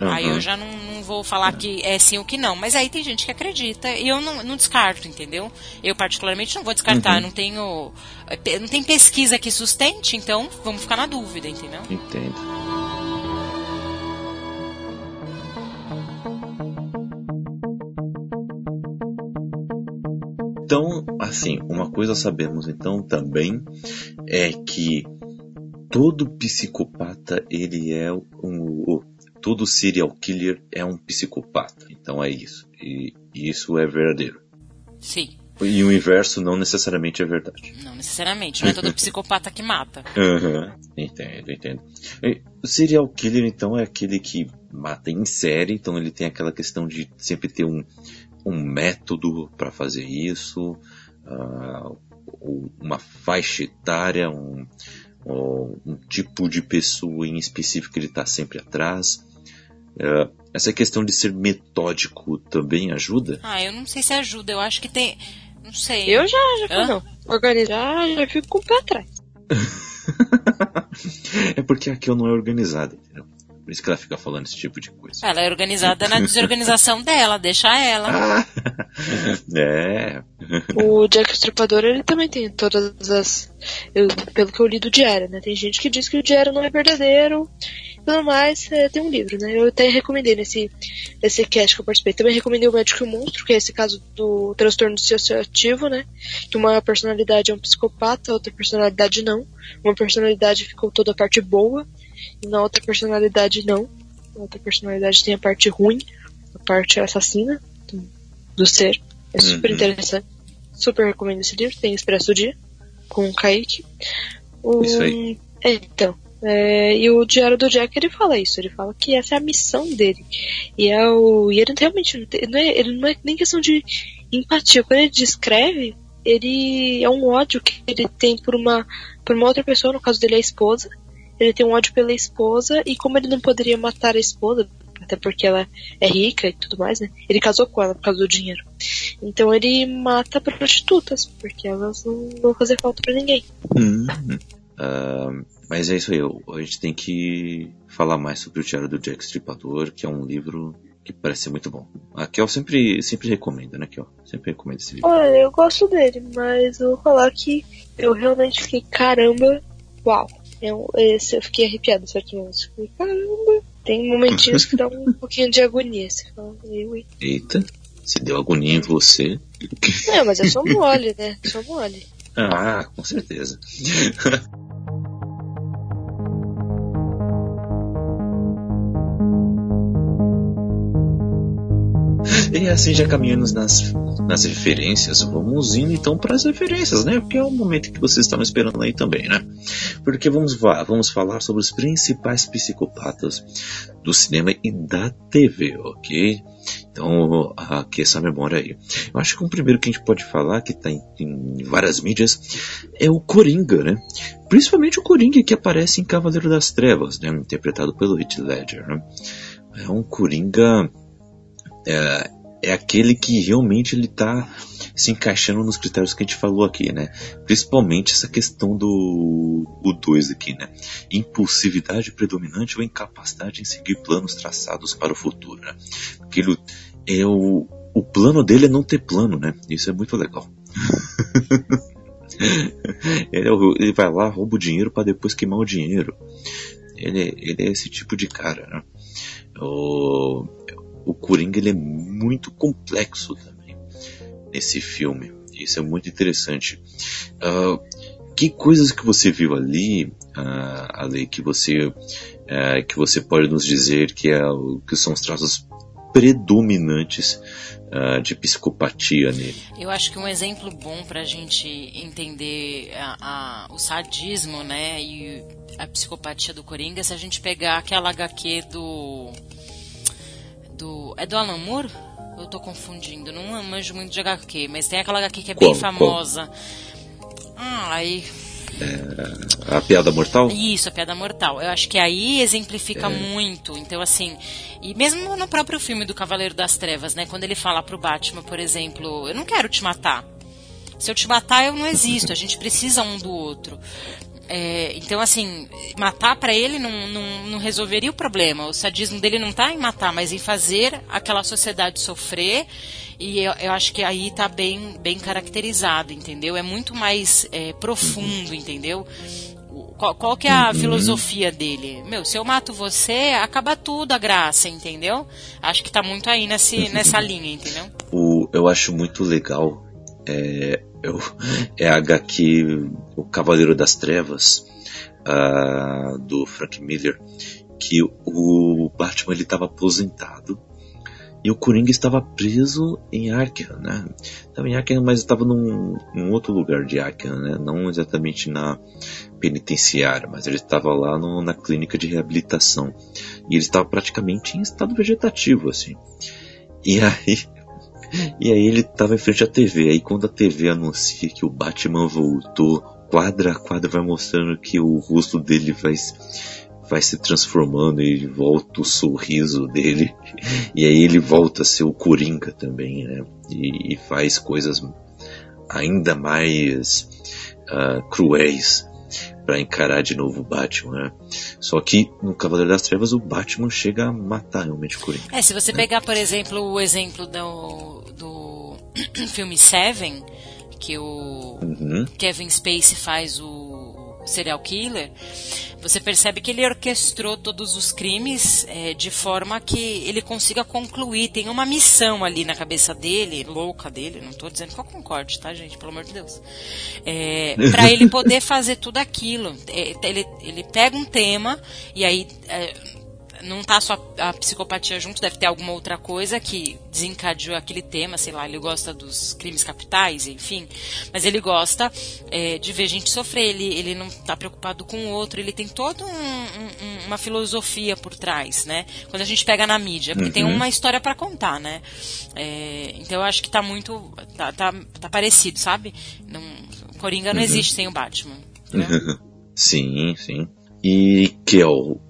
uhum. aí eu já não, não, vou falar que é sim ou que não. Mas aí tem gente que acredita e eu não, não descarto, entendeu? Eu, particularmente, não vou descartar. Uhum. Não tenho. Não tem pesquisa que sustente, então vamos ficar na dúvida, entendeu? Entendo. Então, assim, uma coisa sabemos então também é que todo psicopata ele é um, todo serial killer é um psicopata. Então é isso. E, isso é verdadeiro. Sim. E o inverso não necessariamente é verdade. Não necessariamente, não é todo psicopata que mata. [laughs] Uhum. Entendo, entendo. o serial killer, então, é aquele que mata em série, então ele tem aquela questão de sempre ter um, um método para fazer isso, uh, uma faixa etária, um, um, tipo de pessoa em específico que ele está sempre atrás. Uh, essa questão de ser metódico também ajuda? Ah, eu não sei se ajuda. Eu acho que tem. Não sei. Eu já, já não. Organizar, já fico com o pé atrás. [laughs] é porque aqui eu não é organizado, entendeu? Por isso que ela fica falando esse tipo de coisa. Ela é organizada na desorganização [laughs] dela, deixa ela. [laughs] É. O Jack Estripador, ele também tem todas as. Eu, pelo que eu li do diário, né? Tem gente que diz que o diário não é verdadeiro tudo mais. É, tem um livro, né? Eu até recomendei nesse, nesse cast que eu participei. Também recomendei o Médico e o Monstro, que é esse caso do transtorno dissociativo, né? Que uma personalidade é um psicopata, outra personalidade não. Uma personalidade ficou toda a parte boa e na outra personalidade não. A outra personalidade tem a parte ruim, a parte assassina do, do ser. É super uhum. interessante. Super recomendo esse livro. Tem Expresso do Dia, com o Kaique. Isso aí. É, então. É, e o Diário do Jack ele fala isso, ele fala que essa é a missão dele. E, é o, e ele realmente não, tem, não é, ele não é nem questão de empatia. Quando ele descreve, ele é um ódio que ele tem por uma, por uma outra pessoa, no caso dele é a esposa, ele tem um ódio pela esposa e como ele não poderia matar a esposa, até porque ela é rica e tudo mais, né? Ele casou com ela por causa do dinheiro. Então ele mata prostitutas, porque elas não vão fazer falta para ninguém. Uh, mas é isso aí, a gente tem que falar mais sobre o Diário do Jack Stripador, que é um livro que parece ser muito bom. A Kel sempre, sempre recomenda, né, Kel? Sempre recomenda esse livro. Olha, eu gosto dele, mas eu vou falar que eu realmente fiquei, caramba, uau. Eu, esse, eu fiquei arrepiado, certo? Eu fiquei, caramba. Tem momentinhos que dá um [laughs] pouquinho de agonia. Você fala, eu, Eita, se deu agonia em você. Não, mas eu sou mole, né? Sou mole. Ah, com certeza. [laughs] E assim, já caminhando nas, nas referências, vamos indo então para as referências, né? Porque é o momento que vocês estavam esperando aí também, né? Porque vamos, vamos falar sobre os principais psicopatas do cinema e da TV, ok? Então, aqui essa memória aí. Eu acho que o primeiro que a gente pode falar, que está em, em, várias mídias, é o Coringa, né? Principalmente o Coringa que aparece em Cavaleiro das Trevas, né? Interpretado pelo Heath Ledger, né? É um Coringa... É, é aquele que realmente ele está se encaixando nos critérios que a gente falou aqui, né? Principalmente essa questão do o 2 aqui, né? Impulsividade predominante ou incapacidade em seguir planos traçados para o futuro, né? Ele, é o, o plano dele é não ter plano, né? Isso é muito legal. [laughs] ele, é ele, vai lá, rouba o dinheiro para depois queimar o dinheiro. Ele, ele é esse tipo de cara, né? O, o Coringa ele é muito complexo também nesse filme. Isso é muito interessante. Uh, que coisas que você viu ali, uh, que você uh, que você pode nos dizer que, é, que são os traços predominantes uh, de psicopatia nele? Eu acho que um exemplo bom para a gente entender a, a, o sadismo, né, e a psicopatia do Coringa, é se a gente pegar aquela HQ do do. É do Alan Moore? Eu tô confundindo, não manjo muito de HQ, mas tem aquela HQ que é bem famosa. Ah, aí. É, a piada mortal? Isso, a piada mortal. Eu acho que aí exemplifica é. muito. Então, assim, e mesmo no próprio filme do Cavaleiro das Trevas, né? Quando ele fala pro Batman, por exemplo, eu não quero te matar. Se eu te matar, eu não existo. A gente precisa um do outro. É, então, assim, matar para ele não, não, não, resolveria o problema. O sadismo dele não está em matar, mas em fazer aquela sociedade sofrer. E eu, eu acho que aí está bem, bem caracterizado, entendeu? É muito mais é, profundo, entendeu? Qual, qual, que é a uhum. filosofia dele? Meu, se eu mato você, acaba tudo a graça, entendeu? Acho que está muito aí nesse, nessa [laughs] linha, entendeu? O, eu acho muito legal é, eu, é a HQ O Cavaleiro das Trevas, uh, do Frank Miller, que o Batman estava aposentado e o Coringa estava preso em Arkham, né? Estava em Arkham, mas estava num, num, outro lugar de Arkham, né? Não exatamente na penitenciária, mas ele estava lá no, na clínica de reabilitação. E ele estava praticamente em estado vegetativo, assim. E aí e aí ele tava em frente à TV. Aí quando a TV anuncia que o Batman voltou, quadra a quadra vai mostrando que o rosto dele vai, vai se transformando e volta o sorriso dele. E aí ele volta a ser o Coringa também, né? E, e faz coisas ainda mais uh, cruéis para encarar de novo o Batman, né? Só que no Cavaleiro das Trevas o Batman chega a matar realmente o Coringa. É, se você né? pegar, por exemplo, o exemplo do, do [clears throat] filme Seven, que o Uhum. Kevin Spacey faz o serial killer, você percebe que ele orquestrou todos os crimes é, de forma que ele consiga concluir. Tem uma missão ali na cabeça dele, louca dele, não estou dizendo que eu concorde, tá, gente? Pelo amor de Deus. É, [laughs] para ele poder fazer tudo aquilo. É, ele, ele pega um tema e aí. É, não tá só a psicopatia junto, deve ter alguma outra coisa que desencadeou aquele tema, sei lá, ele gosta dos crimes capitais, enfim. Mas ele gosta é, de ver gente sofrer, ele, ele não tá preocupado com o outro, ele tem toda um, um, uma filosofia por trás, né? Quando a gente pega na mídia, porque uhum. tem uma história para contar, né? É, então eu acho que tá muito. tá, tá, tá parecido, sabe? Não, Coringa não uhum. existe sem o Batman. Né? [laughs] sim, sim. E Kel, o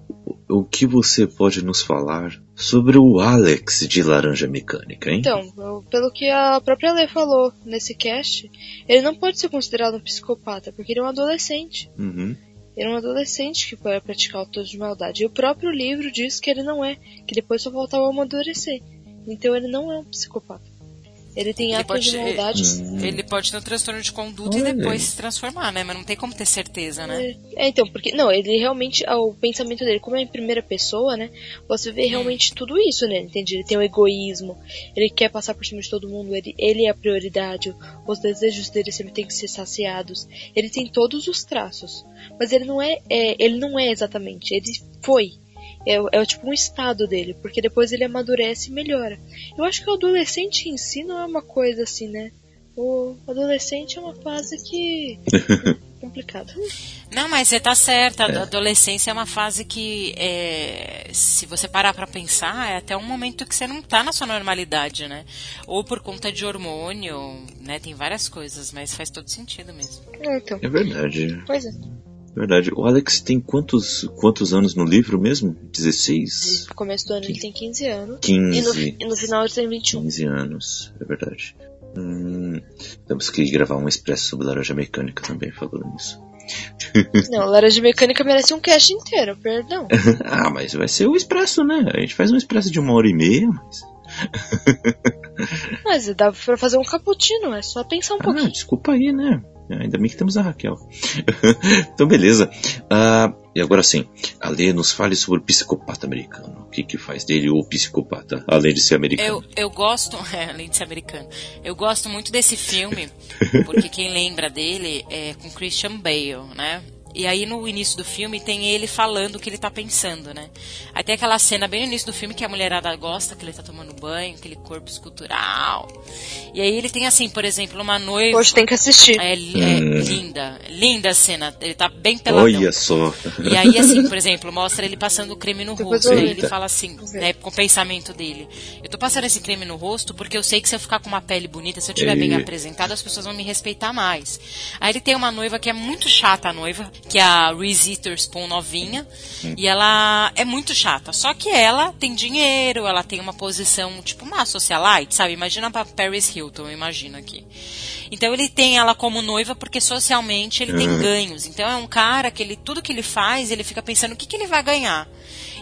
que você pode nos falar sobre o Alex de Laranja Mecânica, hein? Então, pelo que a própria Lê falou nesse cast, ele não pode ser considerado um psicopata, porque ele é um adolescente. Uhum. Ele é um adolescente que pode praticar autos de maldade. E o próprio livro diz que ele não é, que depois só voltava a amadurecer. Então ele não é um psicopata. Ele tem atos pode, de maldade. Ele, ele pode ter um transtorno de conduta e depois se transformar, né? Mas não tem como ter certeza, né? É, então, porque. Não, ele realmente. O pensamento dele, como é em primeira pessoa, né? Você vê realmente hum. tudo isso, né? Entende? Ele tem o egoísmo, ele quer passar por cima de todo mundo, ele, ele é a prioridade, os desejos dele sempre têm que ser saciados. Ele tem todos os traços. Mas ele não é, é ele não é exatamente. Ele foi é, é tipo um estado dele, porque depois ele amadurece e melhora. Eu acho que o adolescente em si não é uma coisa assim, né? O adolescente é uma fase que. [laughs] complicada. Não, mas você tá certa. A adolescência é uma fase que, é, se você parar para pensar, é até um momento que você não tá na sua normalidade, né? Ou por conta de hormônio, né? Tem várias coisas, mas faz todo sentido mesmo. É, então. é verdade. Pois é. Verdade. O Alex tem quantos, quantos anos no livro mesmo? 16? No começo do ano ele tem 15 anos. 15. E no, e no final ele tem 21. 15 anos, é verdade. Hum, temos que gravar um expresso sobre laranja mecânica também, falando nisso. [laughs] Não, laranja mecânica merece um cast inteiro, perdão. [laughs] ah, mas vai ser o expresso, né? A gente faz um expresso de uma hora e meia, mas. [laughs] mas dá pra fazer um cappuccino, é só pensar um ah, pouquinho. Desculpa aí, né? Ainda bem que temos a Raquel. [laughs] então, beleza. Uh, e agora sim, a Lê nos fale sobre o psicopata americano. O que, que faz dele o psicopata, além de ser americano? Eu, eu gosto, [laughs] é, além de ser americano, eu gosto muito desse filme, [laughs] porque quem lembra dele é com Christian Bale, né? E aí no início do filme tem ele falando o que ele tá pensando, né? Aí tem aquela cena bem no início do filme que a mulherada gosta, que ele tá tomando banho, aquele corpo escultural. E aí ele tem assim, por exemplo, uma noiva. Hoje tem que assistir. É, é hum. linda, linda a cena. Ele tá bem peladão. Olha só. E aí assim, por exemplo, mostra ele passando o creme no rosto. E ele fala assim, né, com o pensamento dele. Eu tô passando esse creme no rosto porque eu sei que se eu ficar com uma pele bonita, se eu tiver bem apresentado, as pessoas vão me respeitar mais. Aí ele tem uma noiva que é muito chata, a noiva que é a Reese Witherspoon novinha, hum. e ela é muito chata. Só que ela tem dinheiro, ela tem uma posição, tipo uma socialite, sabe? Imagina pra Paris Hilton, eu imagino aqui. Então ele tem ela como noiva porque socialmente ele uhum. tem ganhos. Então é um cara que ele tudo que ele faz, ele fica pensando o que, que ele vai ganhar.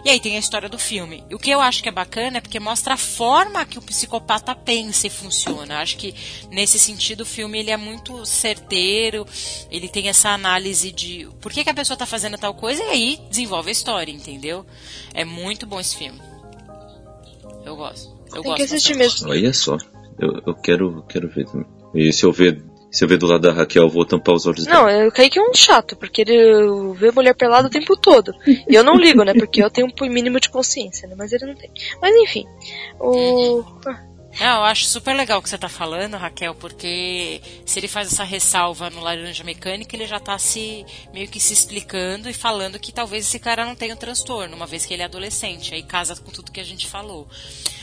E aí tem a história do filme. E o que eu acho que é bacana é porque mostra a forma que o psicopata pensa e funciona. Eu acho que nesse sentido o filme ele é muito certeiro, ele tem essa análise de por que, que a pessoa está fazendo tal coisa e aí desenvolve a história, entendeu? É muito bom esse filme. Eu gosto. Eu tem gosto que assistir mesmo. Olha só, eu, eu quero, quero ver também. E se eu ver se eu ver do lado da Raquel, eu vou tampar os olhos Não, dela. o Kaique é um chato, porque ele vê mulher pelada o tempo todo. E eu não ligo, né? Porque eu tenho um mínimo de consciência, né? Mas ele não tem. Mas enfim. O. Não, eu acho super legal o que você está falando, Raquel, porque se ele faz essa ressalva no Laranja Mecânica, ele já está se meio que se explicando e falando que talvez esse cara não tenha um transtorno, uma vez que ele é adolescente, aí casa com tudo que a gente falou.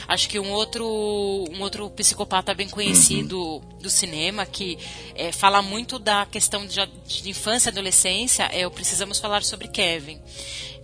Acho que um outro, um outro psicopata bem conhecido uhum. do cinema, que é, fala muito da questão de, de infância e adolescência, é o Precisamos Falar sobre Kevin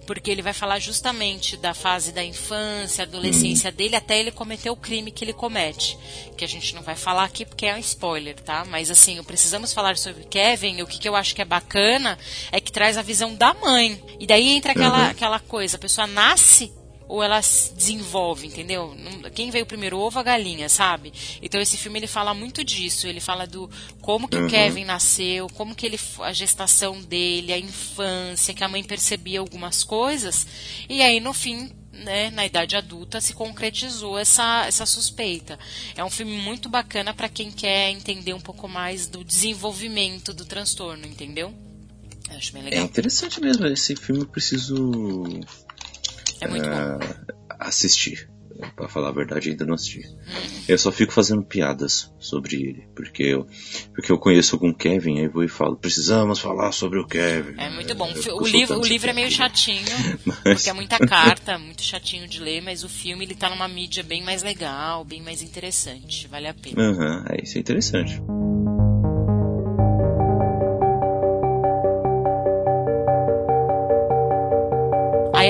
porque ele vai falar justamente da fase da infância, adolescência uhum. dele, até ele cometer o crime que ele comete. Que a gente não vai falar aqui porque é um spoiler, tá? Mas assim, precisamos falar sobre Kevin, e o que, que eu acho que é bacana é que traz a visão da mãe. E daí entra aquela, uhum. aquela coisa, a pessoa nasce ou ela se desenvolve, entendeu? Quem veio primeiro, ovo a galinha, sabe? Então esse filme ele fala muito disso, ele fala do como que uhum. o Kevin nasceu, como que ele a gestação dele, a infância, que a mãe percebia algumas coisas, e aí no fim né, na idade adulta se concretizou essa, essa suspeita. É um filme muito bacana para quem quer entender um pouco mais do desenvolvimento do transtorno, entendeu? Acho bem legal. É interessante mesmo. Esse filme eu preciso é muito bom. assistir. Pra falar a verdade, ainda não assisti. Eu só fico fazendo piadas sobre ele, porque eu, porque eu conheço algum Kevin, aí vou e falo, precisamos falar sobre o Kevin. É muito bom. O livro, o livro é meio chatinho, [laughs] mas... porque é muita carta, muito chatinho de ler, mas o filme ele tá numa mídia bem mais legal, bem mais interessante, vale a pena. Aham, uhum, é, isso é interessante.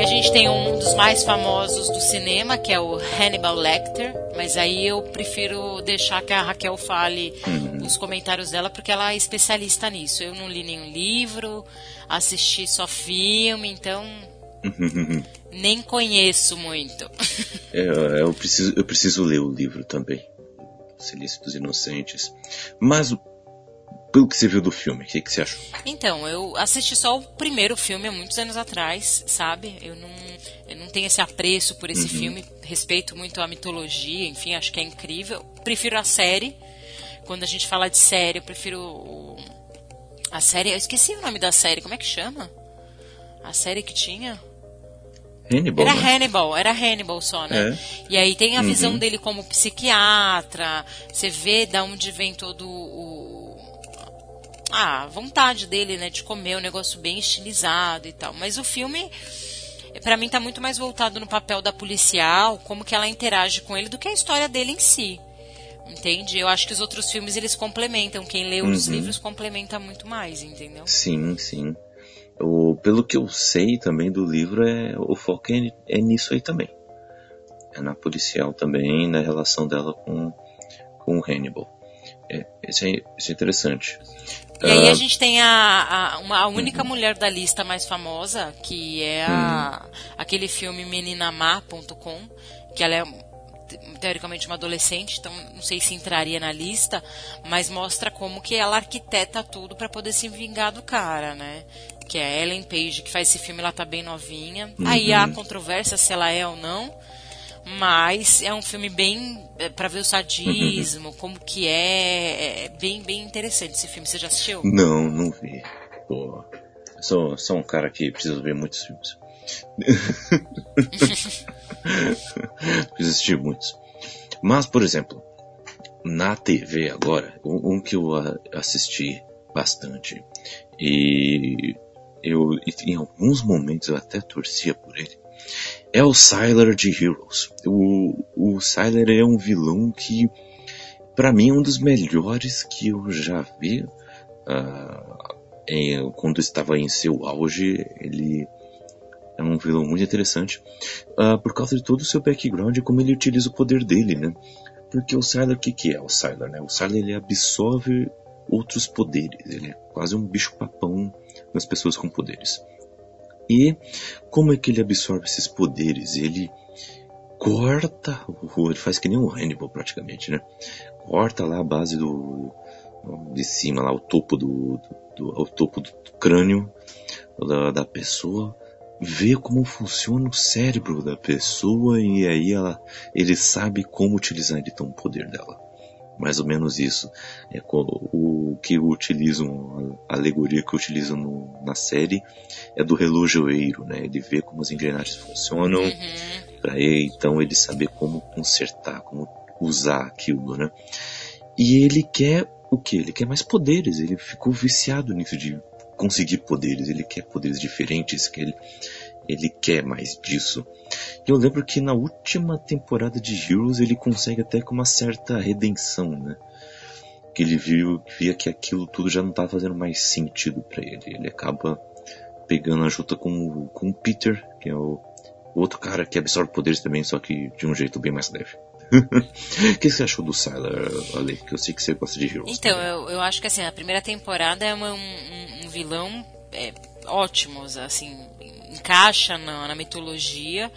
Aí a gente tem um dos mais famosos do cinema, que é o Hannibal Lecter, mas aí eu prefiro deixar que a Raquel fale uhum. os comentários dela, porque ela é especialista nisso. Eu não li nenhum livro, assisti só filme, então [laughs] nem conheço muito. É, eu, preciso, eu preciso ler o livro também. Silício dos Inocentes. Mas pelo que você viu do filme, o que, que você achou? Então, eu assisti só o primeiro filme há muitos anos atrás, sabe? Eu não, eu não tenho esse apreço por esse uhum. filme, respeito muito a mitologia, enfim, acho que é incrível. Prefiro a série. Quando a gente fala de série, eu prefiro o, a série. Eu esqueci o nome da série, como é que chama? A série que tinha? Hannibal. Era né? Hannibal, era Hannibal só, né? É. E aí tem a uhum. visão dele como psiquiatra, você vê da onde vem todo o a vontade dele, né, de comer um negócio bem estilizado e tal. Mas o filme, para mim, tá muito mais voltado no papel da policial, como que ela interage com ele, do que a história dele em si. Entende? Eu acho que os outros filmes eles complementam. Quem lê os uhum. livros complementa muito mais, entendeu? Sim, sim. O, pelo que eu sei também do livro, é, o foco é, é nisso aí também. É na policial também, na relação dela com, com o Hannibal. É, isso, é, isso é interessante. E aí a ah. gente tem a, a, uma, a única uhum. mulher da lista mais famosa, que é a, uhum. aquele filme meninamá.com, que ela é teoricamente uma adolescente, então não sei se entraria na lista, mas mostra como que ela arquiteta tudo para poder se vingar do cara, né? Que é a Ellen Page que faz esse filme, ela tá bem novinha. Uhum. Aí há controvérsia se ela é ou não. Mas é um filme bem é, para ver o sadismo, [laughs] como que é, é bem bem interessante esse filme. Você já assistiu? Não, não vi. Pô, sou, sou um cara que precisa ver muitos filmes. [laughs] Preciso assistir muitos. Mas, por exemplo, na TV agora, um, um que eu assisti bastante e eu em alguns momentos eu até torcia por ele é o Sylar de Heroes. O, o é um vilão que, para mim, é um dos melhores que eu já vi. Uh, quando estava em seu auge, ele é um vilão muito interessante uh, por causa de todo o seu background e como ele utiliza o poder dele, né? Porque o Sylar, o que, que é o Sylar, né? O Sylar ele absorve outros poderes, ele é quase um bicho-papão nas pessoas com poderes. E como é que ele absorve esses poderes? Ele corta, ele faz que nem um Hannibal praticamente, né? Corta lá a base do de cima, lá o topo do, do, do topo do crânio da, da pessoa, vê como funciona o cérebro da pessoa e aí ela, ele sabe como utilizar então o poder dela mais ou menos isso. É o, que utilizam, a alegoria que utilizam no, na série é do relojoeiro, né? Ele vê como as engrenagens funcionam, uhum. para ele então ele saber como consertar, como usar aquilo, né? E ele quer o que? Ele quer mais poderes. Ele ficou viciado nisso de conseguir poderes. Ele quer poderes diferentes. Que ele, ele quer mais disso. E eu lembro que na última temporada de Heroes ele consegue até com uma certa redenção, né? Que ele viu, via que aquilo tudo já não estava fazendo mais sentido para ele. Ele acaba pegando a junta com, com o Peter, que é o, outro cara que absorve poderes também, só que de um jeito bem mais leve. O [laughs] que você achou do Sylar, Ale? Que eu sei que você gosta de Heroes. Então, eu, eu acho que assim, a primeira temporada é uma, um, um, vilão é, ótimo, assim, encaixa na, na, mitologia.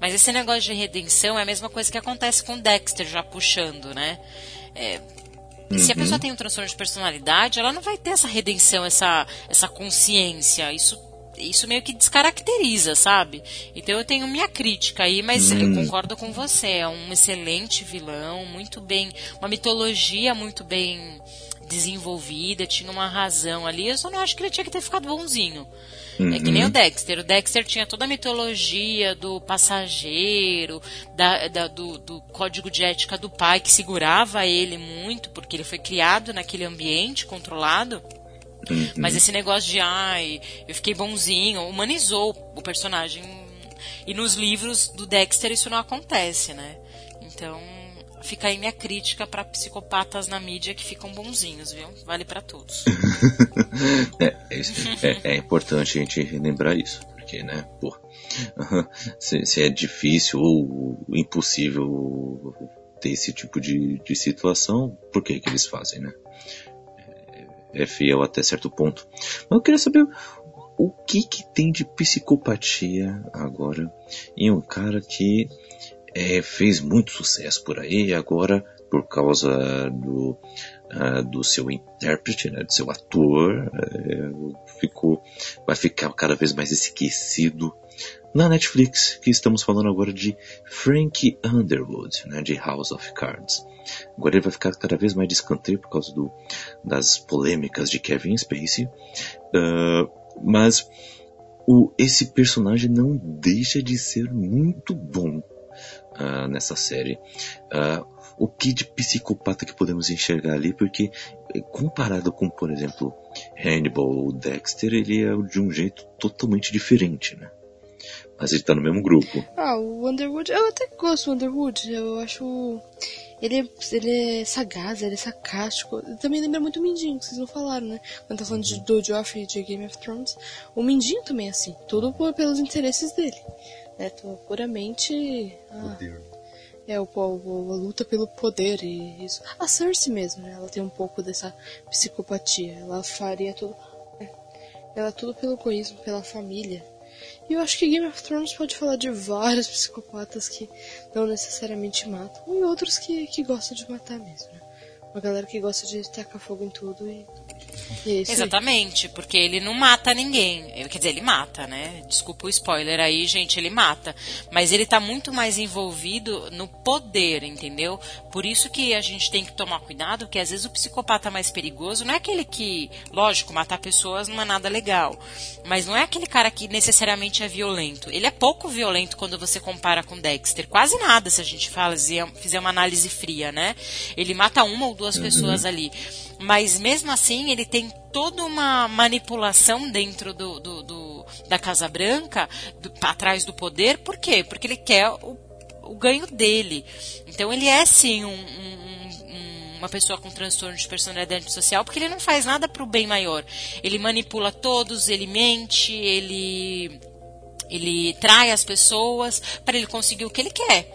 Mas esse negócio de redenção é a mesma coisa que acontece com Dexter, já puxando, né? É, uhum. Se a uhum. pessoa tem um transtorno de personalidade, ela não vai ter essa redenção, essa, essa consciência. Isso isso meio que descaracteriza, sabe? Então eu tenho minha crítica aí, mas hum. eu concordo com você. É um excelente vilão, muito bem. Uma mitologia muito bem desenvolvida, tinha uma razão ali. Eu só não acho que ele tinha que ter ficado bonzinho. Uhum. É que nem o uhum. Dexter. O Dexter tinha toda a mitologia do passageiro, da, da, do, do, código de ética do pai que segurava ele muito, porque ele foi criado naquele ambiente controlado. Uhum. Mas esse negócio de, ai, eu fiquei bonzinho, humanizou o personagem. E nos livros do Dexter isso não acontece, né? Então, fica aí minha crítica para psicopatas na mídia que ficam bonzinhos, viu? Vale para todos. [laughs] é, é, é, importante a gente lembrar isso, porque, né, pô, [laughs] se, se, é difícil ou impossível ter esse tipo de, de situação, por que que eles fazem, né? é fiel até certo ponto. Mas eu queria saber o que que tem de psicopatia agora em um cara que é, fez muito sucesso por aí agora por causa do, uh, do seu intérprete, né, do seu ator, é, ficou, vai ficar cada vez mais esquecido na Netflix, que estamos falando agora de Frank Underwood, né, de House of Cards. Agora ele vai ficar cada vez mais de escanteio por causa do, das polêmicas de Kevin Spacey. Uh, mas o, esse personagem não deixa de ser muito bom uh, nessa série. Uh, o que de psicopata que podemos enxergar ali, porque eh, comparado com, por exemplo, Hannibal ou Dexter, ele é de um jeito totalmente diferente, né? Mas ele tá no mesmo grupo. Ah, o Underwood, eu até gosto do Underwood, eu acho ele é, ele é sagaz, ele é sarcástico. Também lembra muito o Mindinho, que vocês não falaram, né? Quando tá falando de, do Joffrey de Game of Thrones. O Mindinho também é assim. Tudo por, pelos interesses dele. Né? Puramente. Ah, é, o, o, a luta pelo poder e isso. A Cersei mesmo, né? Ela tem um pouco dessa psicopatia. Ela faria tudo. É, ela tudo pelo egoísmo, pela família. E eu acho que Game of Thrones pode falar de vários psicopatas que não necessariamente matam, e outros que, que gostam de matar mesmo, né? Uma galera que gosta de tacar fogo em tudo e isso Exatamente, porque ele não mata ninguém. Quer dizer, ele mata, né? Desculpa o spoiler aí, gente, ele mata. Mas ele tá muito mais envolvido no poder, entendeu? Por isso que a gente tem que tomar cuidado, porque às vezes o psicopata mais perigoso não é aquele que, lógico, matar pessoas não é nada legal. Mas não é aquele cara que necessariamente é violento. Ele é pouco violento quando você compara com Dexter. Quase nada, se a gente fala, fizer uma análise fria, né? Ele mata uma ou duas uhum. pessoas ali. Mas mesmo assim, ele tem toda uma manipulação dentro do, do, do da Casa Branca, do, atrás do poder. Por quê? Porque ele quer o, o ganho dele. Então ele é sim um, um, uma pessoa com transtorno de personalidade social, porque ele não faz nada para o bem maior. Ele manipula todos, ele mente, ele ele trai as pessoas para ele conseguir o que ele quer.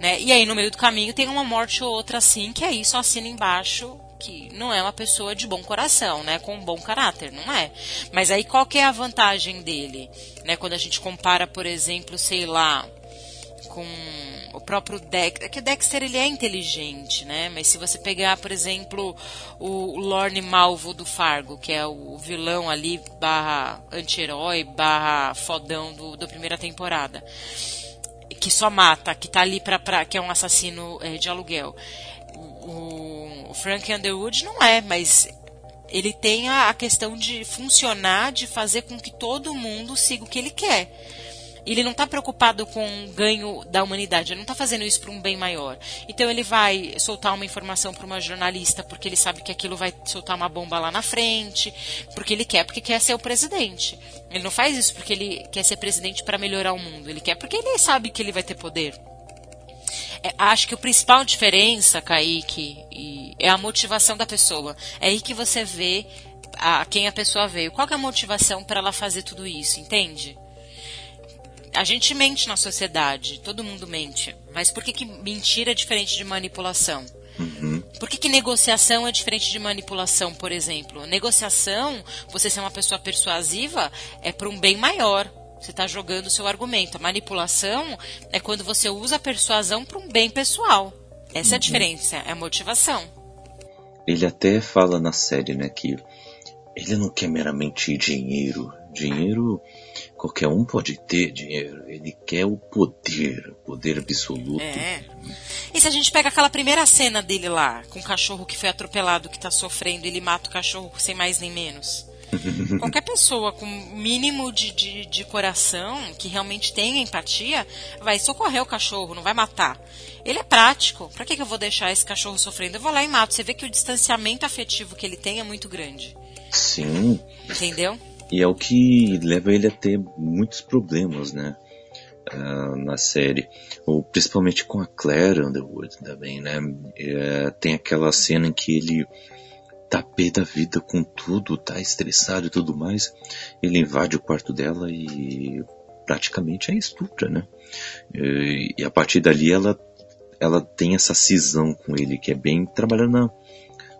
Né? E aí no meio do caminho tem uma morte ou outra assim, que aí só assina embaixo que não é uma pessoa de bom coração, né, com um bom caráter, não é. Mas aí qual que é a vantagem dele, né, quando a gente compara, por exemplo, sei lá, com o próprio Dexter, é que o Dexter ele é inteligente, né? Mas se você pegar, por exemplo, o Lorne Malvo do Fargo, que é o vilão ali barra anti-herói, barra fodão do, da primeira temporada, que só mata, que tá ali pra, pra que é um assassino é, de aluguel. O, o Frank Underwood não é, mas ele tem a, questão de funcionar, de fazer com que todo mundo siga o que ele quer. Ele não está preocupado com o ganho da humanidade, ele não está fazendo isso para um bem maior. Então ele vai soltar uma informação para uma jornalista porque ele sabe que aquilo vai soltar uma bomba lá na frente, porque ele quer, porque quer ser o presidente. Ele não faz isso porque ele quer ser presidente para melhorar o mundo, ele quer porque ele sabe que ele vai ter poder. É, acho que a principal diferença, Kaique, é a motivação da pessoa. É aí que você vê a, quem a pessoa veio. Qual é a motivação para ela fazer tudo isso, entende? A gente mente na sociedade, todo mundo mente. Mas por que, que mentira é diferente de manipulação? Uhum. Por que, que negociação é diferente de manipulação, por exemplo? Negociação, você ser uma pessoa persuasiva, é para um bem maior. Você está jogando o seu argumento. A manipulação é quando você usa a persuasão para um bem pessoal. Essa é a diferença, é a motivação. Ele até fala na série, né, que ele não quer meramente dinheiro. Dinheiro, qualquer um pode ter dinheiro. Ele quer o poder, o poder absoluto. É. E se a gente pega aquela primeira cena dele lá, com o cachorro que foi atropelado, que tá sofrendo, ele mata o cachorro sem mais nem menos. [laughs] Qualquer pessoa com mínimo de, de, de, coração, que realmente tenha empatia, vai socorrer o cachorro, não vai matar. Ele é prático. Pra que, que eu vou deixar esse cachorro sofrendo? Eu vou lá e mato. Você vê que o distanciamento afetivo que ele tem é muito grande. Sim. Entendeu? E é o que leva ele a ter muitos problemas, né? Uh, na série, ou principalmente com a Claire Underwood também, né? É, tem aquela cena em que ele tá pé da vida com tudo, tá estressado e tudo mais, ele invade o quarto dela e praticamente é estupra, né? E, e a partir dali ela ela tem essa cisão com ele que é bem trabalhando na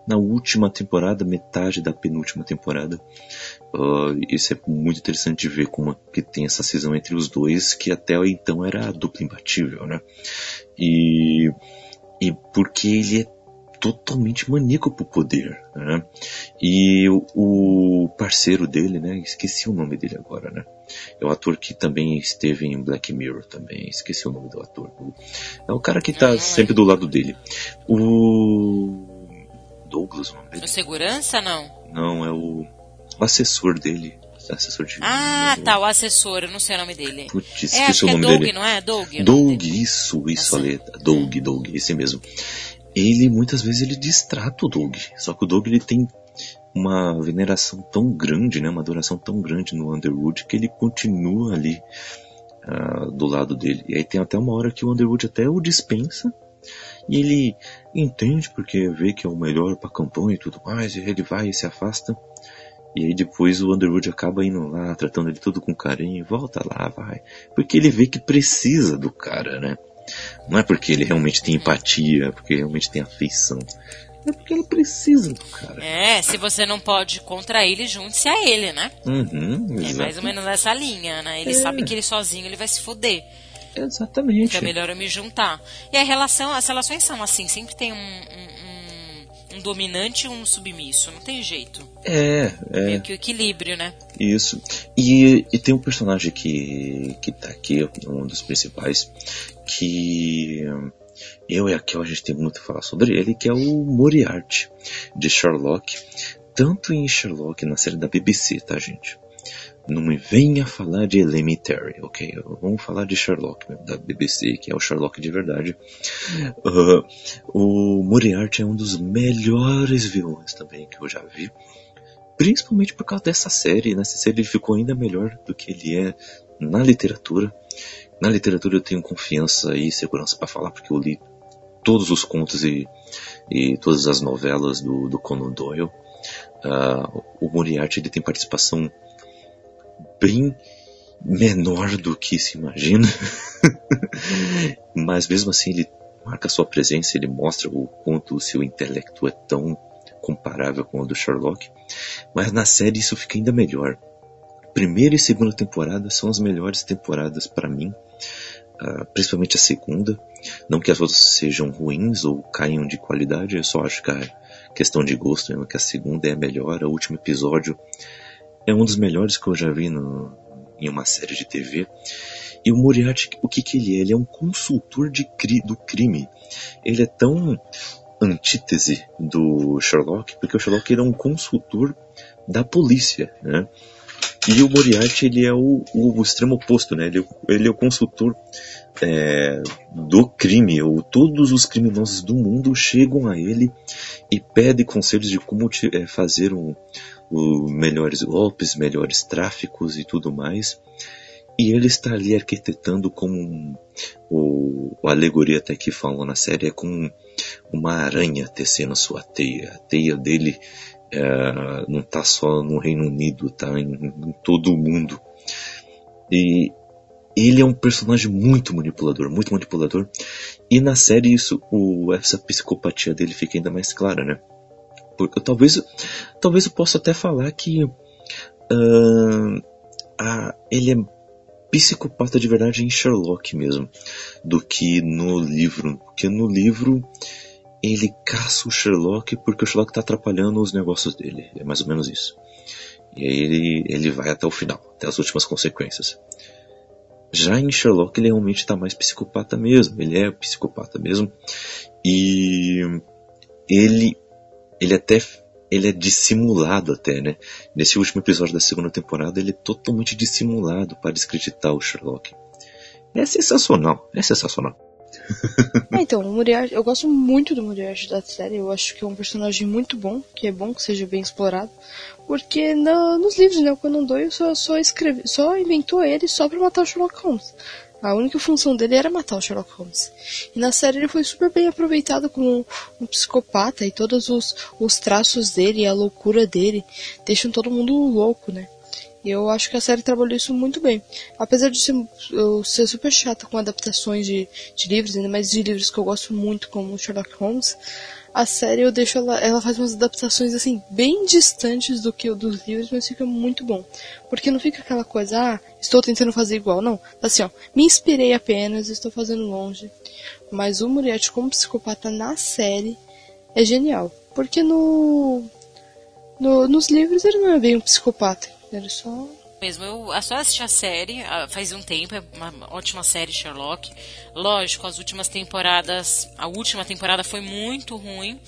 na última temporada, metade da penúltima temporada. Uh, isso é muito interessante de ver como que tem essa cisão entre os dois, que até então era dupla imbatível, né? E, e porque ele é totalmente maníaco por poder, né? E o, o, parceiro dele, né? Esqueci o nome dele agora, né? É o ator que também esteve em Black Mirror também. Esqueci o nome do ator. É o cara que tá sempre do lado dele. O Douglas, o nome dele. O segurança, não? Não, é o, o assessor dele. Assessor de. Ah, tá, o assessor, eu não sei o nome dele. Putz, é, esqueci o nome é Doug, dele. não é? Doug. Doug, isso, isso, assim. Aleta. Doug, Doug, esse mesmo. Ele, muitas vezes, ele distrata o Doug. Só que o Doug, ele tem uma veneração tão grande, né, uma adoração tão grande no Underwood que ele continua ali uh, do lado dele. E aí tem até uma hora que o Underwood até o dispensa e ele entende porque vê que é o melhor para a campanha e tudo mais, e ele vai e se afasta. E aí depois o Underwood acaba indo lá, tratando ele tudo com carinho, volta lá, vai. Porque ele vê que precisa do cara, né? Não é porque ele realmente tem empatia, porque realmente tem afeição. É porque ele precisa do cara. É, se você não pode contra ele, junte-se a ele, né? Uhum, é mais ou menos essa linha, né? Ele é. sabe que ele sozinho ele vai se foder. Exatamente. Então é melhor eu me juntar. E a relação, as relações são assim, sempre tem um, um, um, um dominante e um submisso, não tem jeito. É, é. Meio que o equilíbrio, né? Isso. E, e tem um personagem que, que tá aqui, um dos principais, que eu e a Kel a gente tem muito a falar sobre ele, que é o Moriarty, de Sherlock. Tanto em Sherlock, na série da BBC, tá, gente? Não me venha falar de Elementary, ok? Vamos falar de Sherlock, da BBC, que é o Sherlock de verdade. Uh, o Moriarty é um dos melhores vilões também que eu já vi. Principalmente por causa dessa série. Nessa série ele ficou ainda melhor do que ele é na literatura. Na literatura eu tenho confiança e segurança para falar, porque eu li todos os contos e, e todas as novelas do, do Conan Doyle. Uh, o Moriarty ele tem participação bem menor do que se imagina. [laughs] Mas mesmo assim ele marca sua presença, ele mostra o quanto o seu intelecto é tão comparável com o do Sherlock. Mas na série isso fica ainda melhor. Primeira e segunda temporada são as melhores temporadas para mim, uh, principalmente a segunda. Não que as outras sejam ruins ou caiam de qualidade, eu só acho que é questão de gosto mesmo, que a segunda é a melhor. O último episódio é um dos melhores que eu já vi no, em uma série de TV. E o Moriarty, o que, que ele é? Ele é um consultor de cri, do crime. Ele é tão antítese do Sherlock, porque o Sherlock era é um consultor da polícia, né? E o Moriarty, ele é o, o, o extremo oposto, né? Ele, ele é o consultor é, do crime, ou todos os criminosos do mundo chegam a ele e pedem conselhos de como é, fazer um, o melhores golpes, melhores tráficos e tudo mais. E ele está ali arquitetando como o, a alegoria até que falam na série é com uma aranha tecendo sua teia. A teia dele É, não está só no Reino Unido, está em, em todo o mundo. E ele é um personagem muito manipulador, muito manipulador. E na série isso, o, essa psicopatia dele fica ainda mais clara, né? Porque talvez, talvez eu possa até falar que uh, a, ele é psicopata de verdade em Sherlock mesmo, do que no livro. Porque no livro ele caça o Sherlock porque o Sherlock está atrapalhando os negócios dele. É mais ou menos isso. E aí ele, ele vai até o final, até as últimas consequências. Já em Sherlock ele realmente está mais psicopata mesmo. Ele é psicopata mesmo. E ele, ele até ele é dissimulado até, né? Nesse último episódio da segunda temporada, ele é totalmente dissimulado para descreditar o Sherlock. É sensacional, é sensacional. [laughs] é, então, o Moriarty, eu gosto muito do Moriarty da série, eu acho que é um personagem muito bom, que é bom que seja bem explorado, porque no, nos livros, né, o Conan Doyle só, só, escreve, só inventou ele só pra matar o Sherlock Holmes. A única função dele era matar o Sherlock Holmes. E na série ele foi super bem aproveitado como um, psicopata e todos os, os traços dele e a loucura dele deixam todo mundo louco, né? E eu acho que a série trabalhou isso muito bem. Apesar de ser, eu ser super chata com adaptações de, de livros, ainda mais de livros que eu gosto muito, como Sherlock Holmes, a série eu deixo ela, ela faz umas adaptações assim bem distantes do que o dos livros, mas fica muito bom. Porque não fica aquela coisa, ah, estou tentando fazer igual, não. Assim, ó, me inspirei apenas, estou fazendo longe. Mas o Moriarty como psicopata na série é genial, porque no, no nos livros ele não é bem um psicopata, ele só mesmo. Eu só assisti a série faz um tempo, é uma ótima série Sherlock. Lógico, as últimas temporadas, a última temporada foi muito ruim,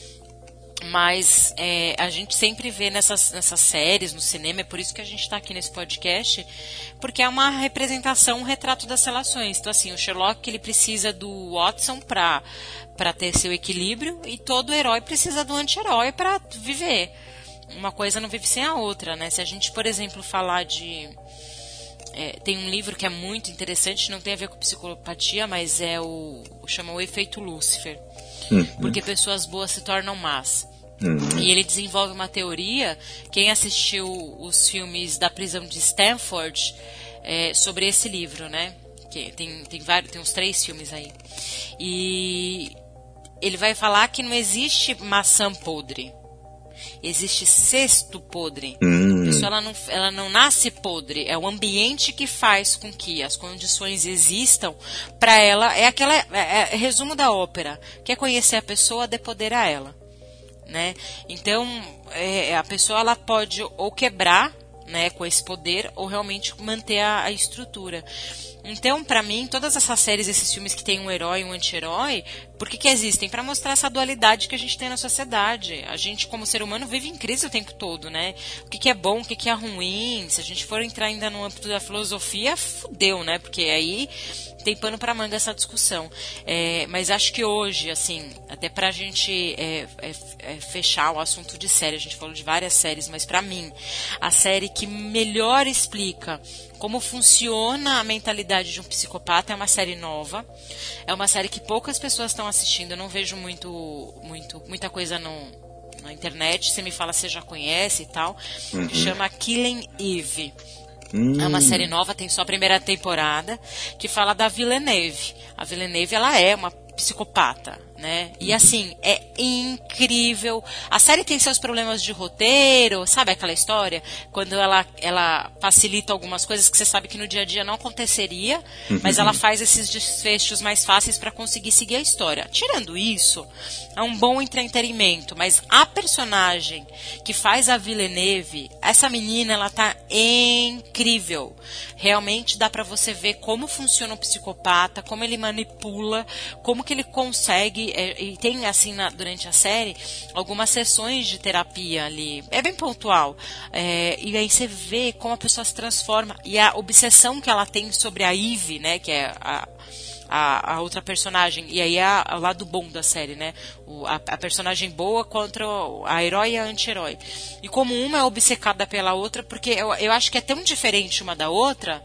mas é, a gente sempre vê nessas, nessas séries, no cinema, é por isso que a gente está aqui nesse podcast, porque é uma representação, um retrato das relações. Então, assim, o Sherlock ele precisa do Watson para ter seu equilíbrio e todo herói precisa do anti-herói para viver uma coisa não vive sem a outra, né? Se a gente, por exemplo, falar de. É, tem um livro que é muito interessante, não tem a ver com psicopatia, mas é o. chama o Efeito Lúcifer. Uhum. Porque pessoas boas se tornam más. Uhum. E ele desenvolve uma teoria. Quem assistiu os filmes da prisão de Stanford é, sobre esse livro, né? Que tem, tem, vários, tem uns três filmes aí. E ele vai falar que não existe maçã podre existe cesto podre. Hum. A pessoa ela não, ela não nasce podre, é o ambiente que faz com que as condições existam para ela. É aquela é, é, resumo da ópera. Quer conhecer a pessoa, dê poder a ela. Né? Então, é, a pessoa ela pode ou quebrar né, com esse poder ou realmente manter a, a estrutura. Então, para mim, todas essas séries, esses filmes que tem um herói e um anti-herói, por que, que existem? Para mostrar essa dualidade que a gente tem na sociedade. A gente, como ser humano, vive em crise o tempo todo, né? O que, que é bom, o que, que é ruim. Se a gente for entrar ainda no âmbito da filosofia, fudeu, né? Porque aí tem pano para manga essa discussão. É, mas acho que hoje, assim, até pra gente é, é, é, fechar o assunto de série, a gente falou de várias séries, mas para mim, a série que melhor explica como funciona a mentalidade de um psicopata é uma série nova. É uma série que poucas pessoas estão assistindo. Eu não vejo muito, muito, muita coisa no, na internet. Você me fala se já conhece e tal. Uhum. Chama Killing Eve. Hum. É uma série nova, tem só a primeira temporada, que fala da Villeneuve. A Villeneuve, ela é uma psicopata né? E assim, é incrível. A série tem seus problemas de roteiro, sabe aquela história? Quando ela, ela facilita algumas coisas que você sabe que no dia a dia não aconteceria, uhum. mas ela faz esses desfechos mais fáceis para conseguir seguir a história. Tirando isso, é um bom entretenimento, mas a personagem que faz a Villeneuve, essa menina, ela tá incrível. Realmente dá para você ver como funciona o psicopata, como ele manipula, como que ele consegue é, e tem assim na, durante a série algumas sessões de terapia ali. É bem pontual. É, e aí você vê como a pessoa se transforma e a obsessão que ela tem sobre a Eve, né, que é a, a, a, outra personagem. E aí é o lado bom da série, né? O, a, a, personagem boa contra a herói e a anti-herói. E como uma é obcecada pela outra, porque eu, eu acho que é tão diferente uma da outra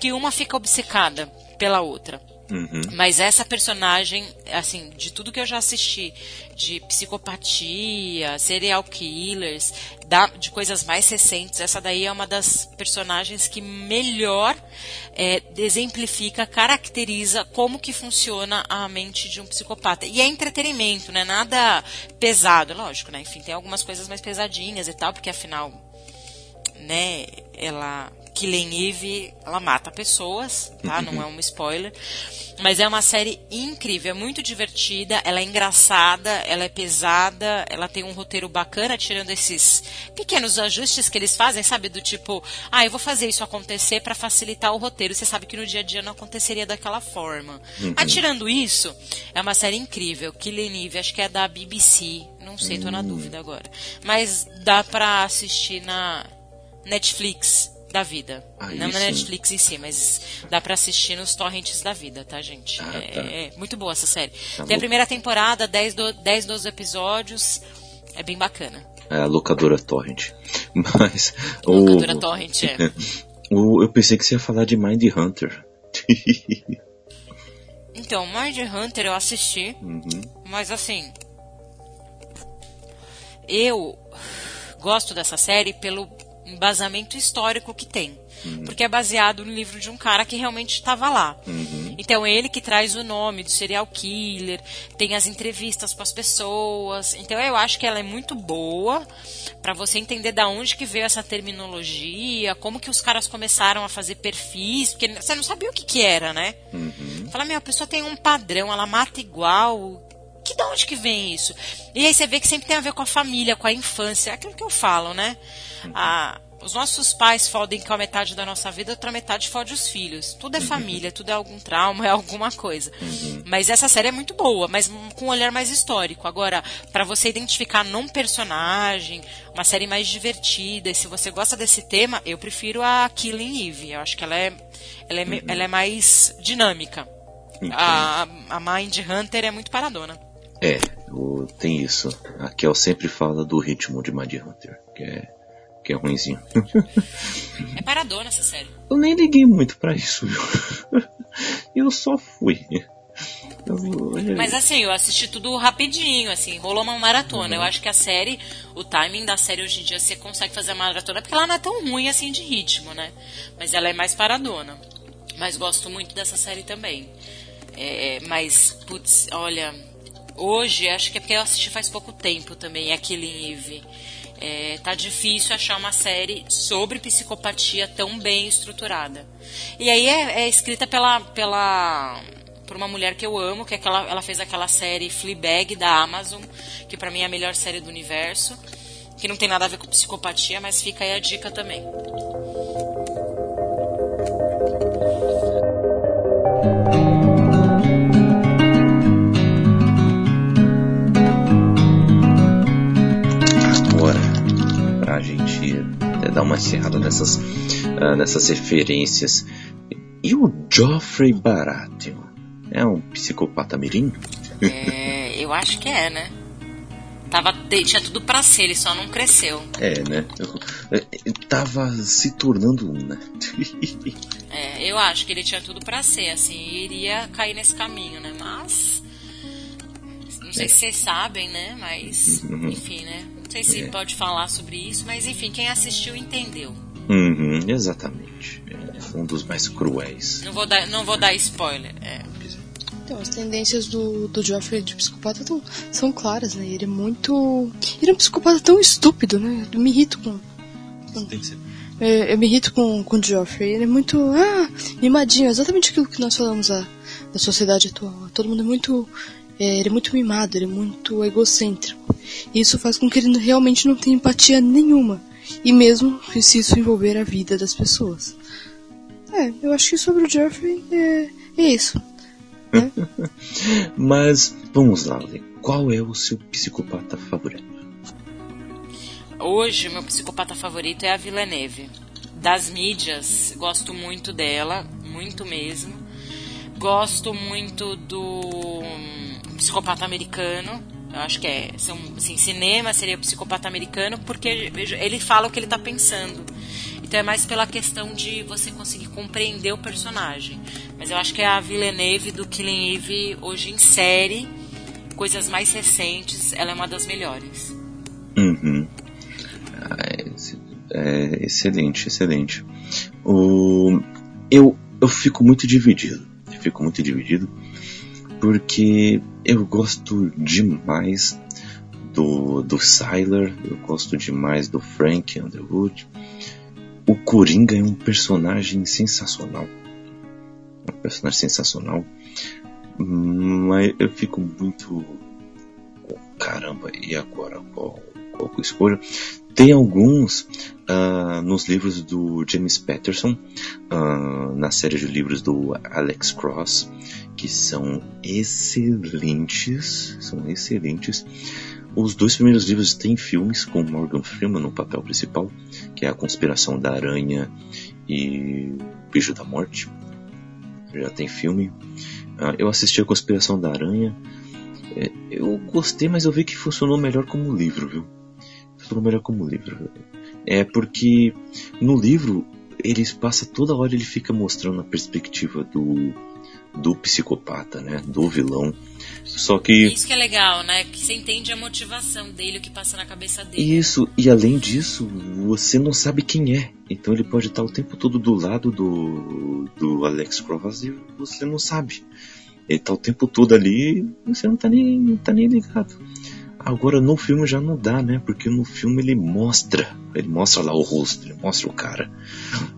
que uma fica obcecada pela outra. Uhum. Mas essa personagem, assim, de tudo que eu já assisti, de psicopatia, serial killers, da, de coisas mais recentes, essa daí é uma das personagens que melhor é, exemplifica, caracteriza como que funciona a mente de um psicopata. E é entretenimento, né? Nada pesado, lógico, né? Enfim, tem algumas coisas mais pesadinhas e tal, porque afinal, né, ela Killing Eve, ela mata pessoas, tá? Não é um spoiler. Mas é uma série incrível, é muito divertida, ela é engraçada, ela é pesada, ela tem um roteiro bacana, tirando esses pequenos ajustes que eles fazem, sabe? Do tipo, ah, eu vou fazer isso acontecer para facilitar o roteiro. Você sabe que no dia a dia não aconteceria daquela forma. Uhum. Mas tirando isso, é uma série incrível. Killing Eve, acho que é da BBC, não sei, tô na hum. dúvida agora. Mas dá pra assistir na Netflix da vida. Ah, não na Netflix em si, mas dá para assistir nos torrents da vida, tá, gente? Ah, é, tá. é, muito boa essa série. Tá Tem a primeira temporada, 10, do, 10, 12 episódios. É bem bacana. É a locadora Torrent. [laughs] Mas. Locadora o, Torrent, é. [laughs] O, eu pensei que você ia falar de Mind Hunter. [laughs] então, Mind Hunter eu assisti, uhum. mas assim. Eu gosto dessa série pelo embasamento histórico que tem. Uhum. Porque é baseado no livro de um cara que realmente estava lá. Uhum. Então ele que traz o nome do serial killer, tem as entrevistas com as pessoas. Então eu acho que ela é muito boa para você entender da onde que veio essa terminologia, como que os caras começaram a fazer perfis, porque você não sabia o que que era, né? Uhum. Fala, meu, a pessoa tem um padrão, ela mata igual, que de onde que vem isso? E aí você vê que sempre tem a ver com a família, com a infância, é aquilo que eu falo, né? A, os nossos pais fodem com a metade da nossa vida, outra metade fode os filhos. Tudo é família, tudo é algum trauma, [laughs] é alguma coisa. Uhum. Mas essa série é muito boa, mas com um olhar mais histórico. Agora, para você identificar num personagem, uma série mais divertida, e se você gosta desse tema, eu prefiro a Killing Eve. Eu acho que ela é, ela é, uhum. ela é mais dinâmica. A, a Mind Hunter é muito paradona. É, o, tem isso. A Kel sempre fala do ritmo de Mind Hunter, que é que é ruimzinho. [laughs] É paradona essa série. Eu nem liguei muito para isso, viu? [laughs] Eu só fui. Eu... Mas assim, eu assisti tudo rapidinho, assim, rolou uma maratona. Uhum. Eu acho que a série, o timing da série hoje em dia, você consegue fazer a maratona, porque ela não é tão ruim assim de ritmo, né? Mas ela é mais paradona. Mas gosto muito dessa série também. É, mas, putz, olha, hoje, acho que é porque eu assisti faz pouco tempo também, é Killing Eve. É, tá difícil achar uma série sobre psicopatia tão bem estruturada. E aí é, é escrita pela, pela por uma mulher que eu amo, que é aquela, ela fez aquela série Fleabag da Amazon, que para mim é a melhor série do universo, que não tem nada a ver com psicopatia, mas fica aí a dica também. Dar uma encerrada nessas, uh, nessas referências. E o Geoffrey Baratheon? É um psicopata mirim? É, eu acho que é, né? Tava, tinha tudo pra ser, ele só não cresceu. É, né? Eu, tava se tornando um, né? [laughs] é, eu acho que ele tinha tudo pra ser, assim, iria cair nesse caminho, né? Mas. Não sei é. se vocês sabem, né? Mas. Uhum. Enfim, né? Não sei se é. pode falar sobre isso, mas enfim, quem assistiu entendeu. Uhum, exatamente. É um dos mais cruéis. Não vou dar, não vou dar spoiler. É. Então, as tendências do, do Joffrey de psicopata tão, são claras, né? Ele é muito. Ele é um psicopata tão estúpido, né? Eu me irrito com. com é, eu me irrito com, com o Joffrey. Ele é muito. Ah, mimadinho. Exatamente aquilo que nós falamos a, da sociedade atual. Todo mundo é muito é, ele é muito mimado, ele é muito egocêntrico. Isso faz com que ele realmente não tenha empatia nenhuma. E mesmo se isso envolver a vida das pessoas. É, eu acho que sobre o Jeffrey é, é isso. Né? [laughs] Mas vamos lá, qual é o seu psicopata favorito? Hoje, meu psicopata favorito é a Villeneuve. Das mídias, gosto muito dela, muito mesmo. Gosto muito do psicopata americano. Eu acho que é. São, assim, cinema seria o psicopata americano, porque ele fala o que ele está pensando. Então é mais pela questão de você conseguir compreender o personagem. Mas eu acho que é a Villeneuve do Killing Eve hoje em série, coisas mais recentes, ela é uma das melhores. Uhum. Ah, é, é, excelente, excelente. O, eu, eu fico muito dividido. Fico muito dividido porque eu gosto demais do, do Sylar, eu gosto demais do Frank Underwood. O Coringa é um personagem sensacional. Um personagem sensacional. Mas eu fico muito. Caramba, e agora? Qual, qual que eu escolho? Tem alguns uh, nos livros do James Patterson, uh, na série de livros do Alex Cross, que são excelentes, são excelentes. Os dois primeiros livros têm filmes com Morgan Freeman no papel principal, que é A Conspiração da Aranha e Beijo da Morte. Já tem filme. Uh, eu assisti A Conspiração da Aranha. É, eu gostei, mas eu vi que funcionou melhor como livro, viu? Melhor como livro. É porque no livro eles passa toda hora ele fica mostrando a perspectiva do do psicopata, né? Do vilão. Só que. Isso que é legal, né? Que você entende a motivação dele, o que passa na cabeça dele. Isso, e além disso, você não sabe quem é. Então ele pode estar o tempo todo do lado do, do Alex Cross e você não sabe. Ele está o tempo todo ali você não está nem, não tá nem ligado. Agora no filme já não dá, né? Porque no filme ele mostra, ele mostra lá o rosto, ele mostra o cara.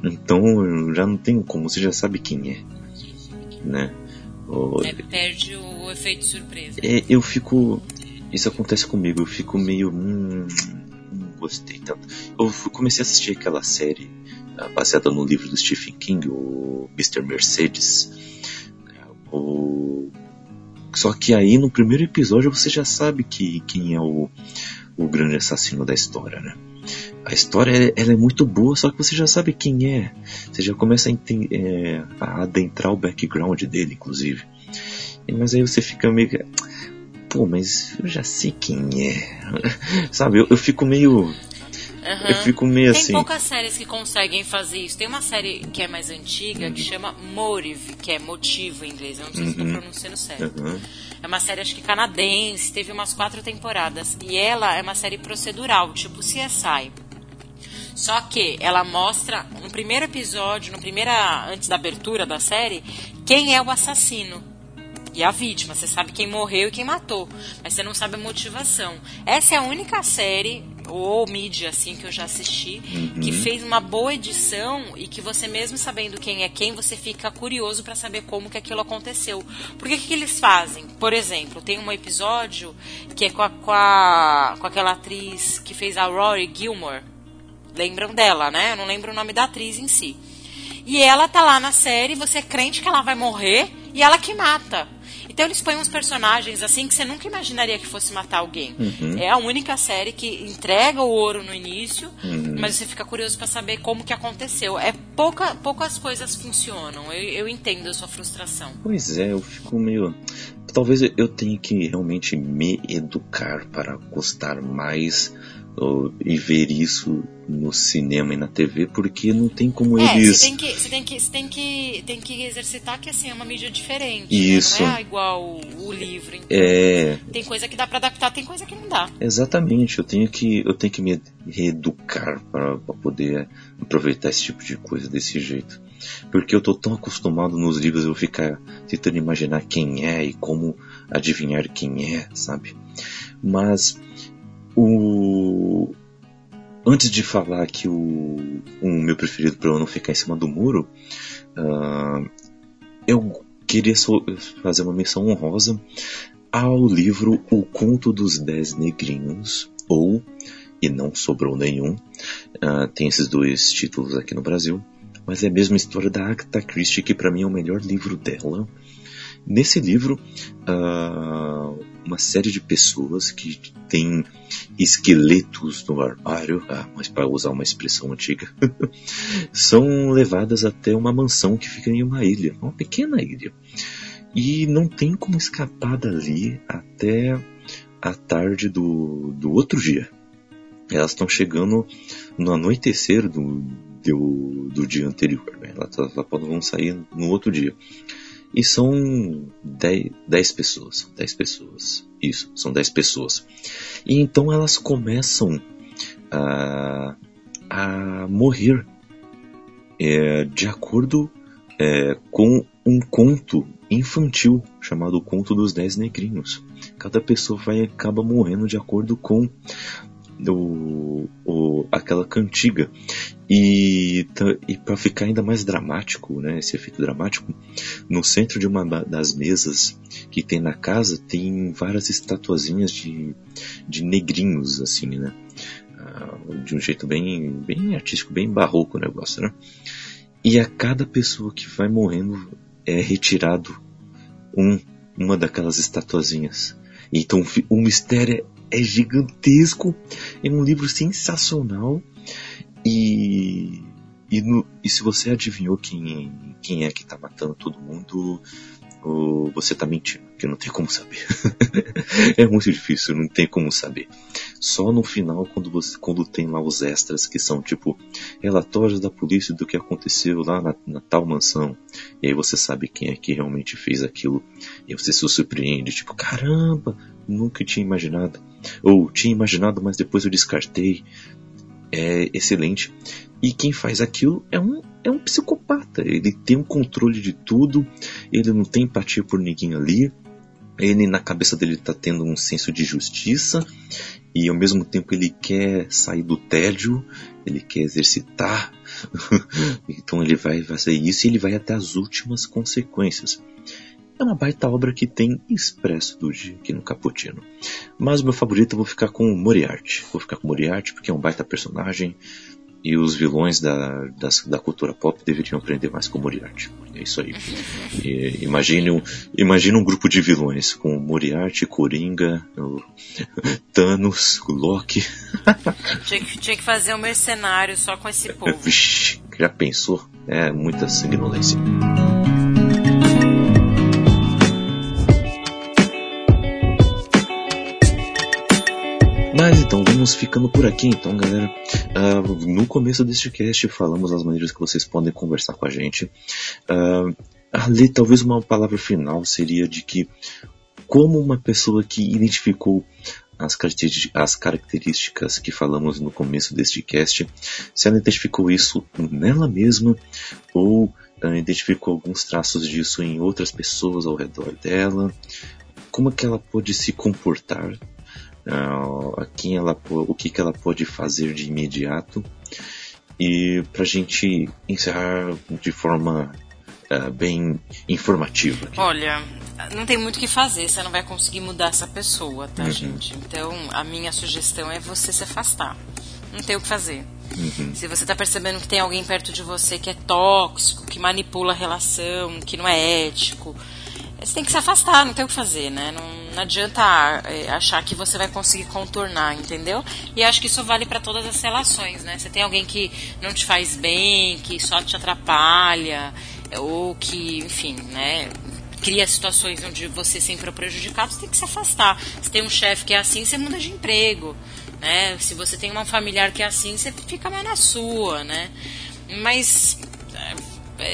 Então já não tem como, você já sabe quem é né? O, é, perde o efeito surpresa. É, eu fico. Isso acontece comigo, eu fico meio. Hum, não gostei tanto. Eu comecei a assistir aquela série ah, baseada no livro do Stephen King, o Mr. Mercedes. O... Só que aí no primeiro episódio você já sabe que quem é o, o grande assassino da história, né? a história ela é muito boa, só que você já sabe quem é. Você já começa a, é, a adentrar o background dele, inclusive. Mas aí você fica meio. Pô, mas eu já sei quem é. [laughs] Sabe, eu, eu fico meio. Uhum. Eu fico meio Tem assim. Tem poucas séries que conseguem fazer isso. Tem uma série que é mais antiga uhum. que chama Motive, que é motivo em inglês. Eu não sei uhum. se estou pronunciando certo. Uhum. É uma série, acho que canadense, teve umas quatro temporadas. E ela é uma série procedural, tipo CSI. Só que ela mostra no primeiro episódio, no primeira antes da abertura da série, quem é o assassino e a vítima. Você sabe quem morreu e quem matou, mas você não sabe a motivação. Essa é a única série ou mídia assim que eu já assisti uhum. que fez uma boa edição e que você mesmo sabendo quem é quem você fica curioso para saber como que aquilo aconteceu porque que, que eles fazem por exemplo tem um episódio que é com, a, com, a, com aquela atriz que fez a Rory Gilmore lembram dela, né? Eu não lembro o nome da atriz em si. E ela tá lá na série, você é crente que ela vai morrer e ela que mata. Então eles põem uns personagens assim que você nunca imaginaria que fosse matar alguém. Uhum. É a única série que entrega o ouro no início, uhum. mas você fica curioso para saber como que aconteceu. É pouca, poucas coisas funcionam. Eu, eu entendo a sua frustração. Pois é, eu fico meio. Talvez eu tenha que realmente me educar para gostar mais e ver isso no cinema e na TV, porque não tem como é, eles. Você tem que, você tem que, você tem que, tem que exercitar que assim é uma mídia diferente. Isso. Né? Não é igual o, o livro. Então, é. Tem coisa que dá para adaptar, tem coisa que não dá. Exatamente. Eu tenho que, eu tenho que me reeducar para poder aproveitar esse tipo de coisa desse jeito. Porque eu tô tão acostumado nos livros eu ficar tentando imaginar quem é e como adivinhar quem é, sabe? Mas o... Antes de falar que o, o meu preferido para eu não ficar em cima do muro, uh, eu queria fazer uma menção honrosa ao livro O Conto dos Dez Negrinhos, ou E Não Sobrou Nenhum. Uh, tem esses dois títulos aqui no Brasil, mas é a mesma história da Agatha Christie, que para mim é o melhor livro dela. Nesse livro, uh, uma série de pessoas que têm esqueletos no armário, ah, mas para usar uma expressão antiga, [laughs] são levadas até uma mansão que fica em uma ilha, uma pequena ilha. E não tem como escapar dali até a tarde do, do outro dia. Elas estão chegando no anoitecer do, do, do dia anterior. Né? Elas, elas vão sair no outro dia. E são 10, pessoas. 10 pessoas. Isso, são 10 pessoas. E então elas começam a, a morrer é, de acordo é, com um conto infantil chamado Conto dos Dez Negrinhos. Cada pessoa vai acaba morrendo de acordo com o, o, aquela cantiga. E, e para ficar ainda mais dramático, né, esse efeito dramático, no centro de uma das mesas que tem na casa tem várias estatuazinhas de, de negrinhos, assim, né? Ah, de um jeito bem, bem artístico, bem barroco o negócio, né? E a cada pessoa que vai morrendo é retirado um, uma daquelas estatuazinhas. Então o mistério é gigantesco, é um livro sensacional e e, no, e se você adivinhou quem, quem é que está matando todo mundo, você está mentindo, que não tem como saber. [laughs] é muito difícil, não tem como saber. Só no final, quando, você, quando tem lá os extras, que são tipo relatórios da polícia do que aconteceu lá na, na tal mansão, e aí você sabe quem é que realmente fez aquilo, e você se surpreende, tipo, caramba, nunca tinha imaginado. Ou tinha imaginado, mas depois eu descartei. É excelente. E quem faz aquilo é um, é um psicopata. Ele tem um controle de tudo, ele não tem empatia por ninguém ali. Ele na cabeça dele está tendo um senso de justiça e ao mesmo tempo ele quer sair do tédio, ele quer exercitar. [laughs] então ele vai fazer isso e ele vai até as últimas consequências. É uma baita obra que tem expresso do dia aqui no Caputino. Mas o meu favorito eu vou ficar com o Moriarty. Vou ficar com o Moriarty porque é um baita personagem e os vilões da, da, da, cultura pop deveriam aprender mais com Moriarty. É isso aí. E, imagine, um, imagine um grupo de vilões com Moriarty, Coringa, o [laughs] Thanos, o Loki. [laughs] tinha, que, tinha que fazer um mercenário só com esse povo. Vixe, já pensou? É muita sanguinolência. Mas então, vamos ficando por aqui então, galera. Uh, no começo deste cast falamos as maneiras que vocês podem conversar com a gente. Uh, ali, talvez uma palavra final seria de que como uma pessoa que identificou as, as características que falamos no começo deste cast, se ela identificou isso nela mesma ou uh, identificou alguns traços disso em outras pessoas ao redor dela, como é que ela pode se comportar uh, quem ela, o que, que ela pode fazer de imediato. E para a gente encerrar de forma uh, bem informativa. Aqui. Olha, não tem muito o que fazer, você não vai conseguir mudar essa pessoa, tá, uhum. gente? Então, a minha sugestão é você se afastar. Não tem o que fazer. Uhum. Se você está percebendo que tem alguém perto de você que é tóxico, que manipula a relação, que não é ético, você tem que se afastar, não tem o que fazer, né? Não, não adianta é, achar que você vai conseguir contornar, entendeu? E acho que isso vale para todas as relações, né? Você tem alguém que não te faz bem, que só te atrapalha, ou que, enfim, né? Cria situações onde você sempre é prejudicado, você tem que se afastar. Se tem um chefe que é assim, você muda de emprego, né? Se você tem uma familiar que é assim, você fica mais na sua, né? Mas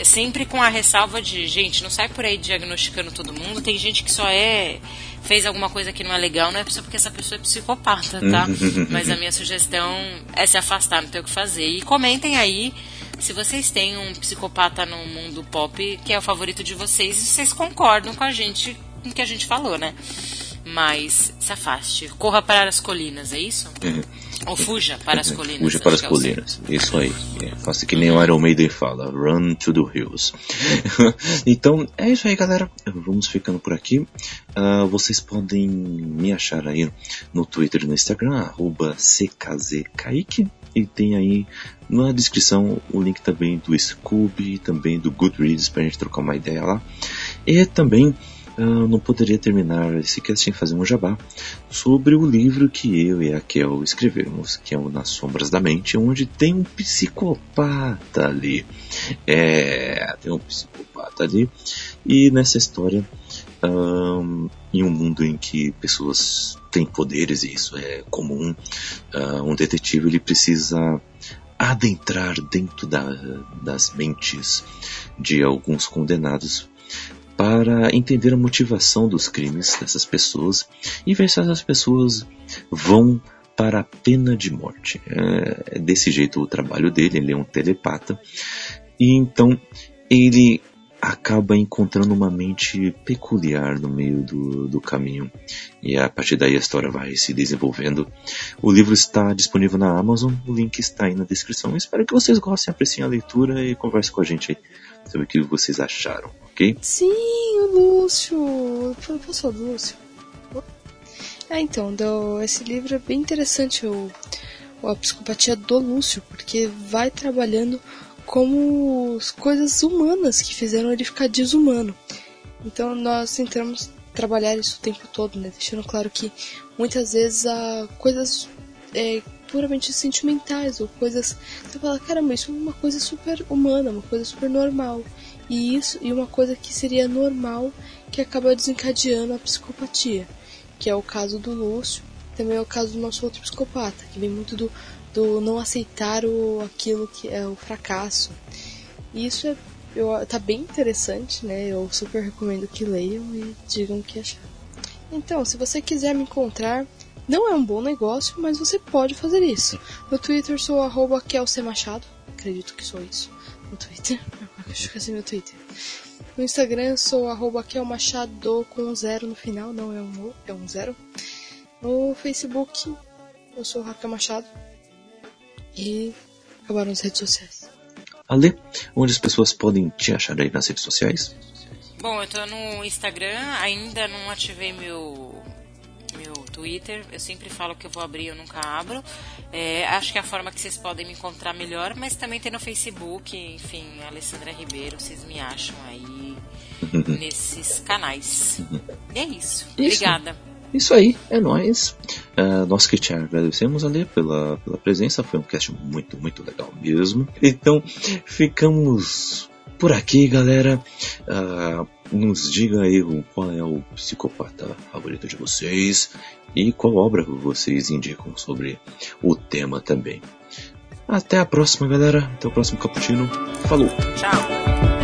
sempre com a ressalva de, gente, não sai por aí diagnosticando todo mundo. Tem gente que só é fez alguma coisa que não é legal, não é só porque essa pessoa é psicopata, tá? [laughs] Mas a minha sugestão é se afastar, não ter o que fazer. E comentem aí se vocês têm um psicopata no mundo pop que é o favorito de vocês e vocês concordam com a gente com o que a gente falou, né? Mas se afaste, corra para as colinas, é isso? [laughs] Ou fuja para as colinas. Fuja para as é colinas, isso aí. É, faça que nem o Iron Maiden fala, run to the hills. [laughs] então, é isso aí, galera. Vamos ficando por aqui. Uh, vocês podem me achar aí no Twitter e no Instagram, arroba ckzkaique. E tem aí na descrição o link também do Scooby, também do Goodreads, pra gente trocar uma ideia lá. E também uh, não poderia terminar esse cast sem fazer um jabá sobre o livro que eu e a Kel escrevemos, que é o Nas Sombras da Mente, onde tem um psicopata ali. É, tem um psicopata ali. E nessa história, um, em um mundo em que pessoas têm poderes, e isso é comum, uh, um detetive ele precisa adentrar dentro da, das mentes de alguns condenados para entender a motivação dos crimes dessas pessoas e ver se essas pessoas vão para a pena de morte. É, é desse jeito o trabalho dele, ele é um telepata. E então ele acaba encontrando uma mente peculiar no meio do, do caminho. E a partir daí a história vai se desenvolvendo. O livro está disponível na Amazon, o link está aí na descrição. Espero que vocês gostem, apreciem a leitura e conversem com a gente aí sobre o que vocês acharam, ok? Sim, o Lúcio! Posso falar do Lúcio? É, então, do, esse livro é bem interessante, o, a psicopatia do Lúcio, porque vai trabalhando como coisas humanas que fizeram ele ficar desumano. Então nós tentamos trabalhar isso o tempo todo, né? Deixando claro que muitas vezes há coisas é, puramente sentimentais ou coisas você fala caramba isso é uma coisa super humana, uma coisa super normal e isso e uma coisa que seria normal que acaba desencadeando a psicopatia, que é o caso do Lúcio, também é o caso do nosso outro psicopata, que vem muito do do não aceitar o, aquilo que é o fracasso. E isso é, eu, tá bem interessante, né? Eu super recomendo que leiam e digam o que acharam. Então, se você quiser me encontrar, não é um bom negócio, mas você pode fazer isso. No Twitter sou arroba Machado, acredito que sou isso. No Twitter, [laughs] acho que é assim meu Twitter. No Instagram sou arroba Machado com um zero no final, não é um é um zero. No Facebook eu sou Raquel Machado, e acabaram as redes sociais. Ale, onde as pessoas podem te achar aí nas redes sociais? Bom, eu tô no Instagram, ainda não ativei meu meu Twitter. Eu sempre falo que eu vou abrir, eu nunca abro. É, acho que é a forma que vocês podem me encontrar melhor, mas também tem no Facebook, enfim, Alessandra Ribeiro, vocês me acham aí nesses canais. E é isso. isso. Obrigada. Isso aí, é nóis. Uh, nós que te agradecemos ali pela, pela presença. Foi um cast muito, muito legal mesmo. Então, ficamos por aqui, galera. Uh, nos diga aí qual é o psicopata favorito de vocês e qual obra vocês indicam sobre o tema também. Até a próxima, galera. Até o próximo cappuccino. Falou. Tchau.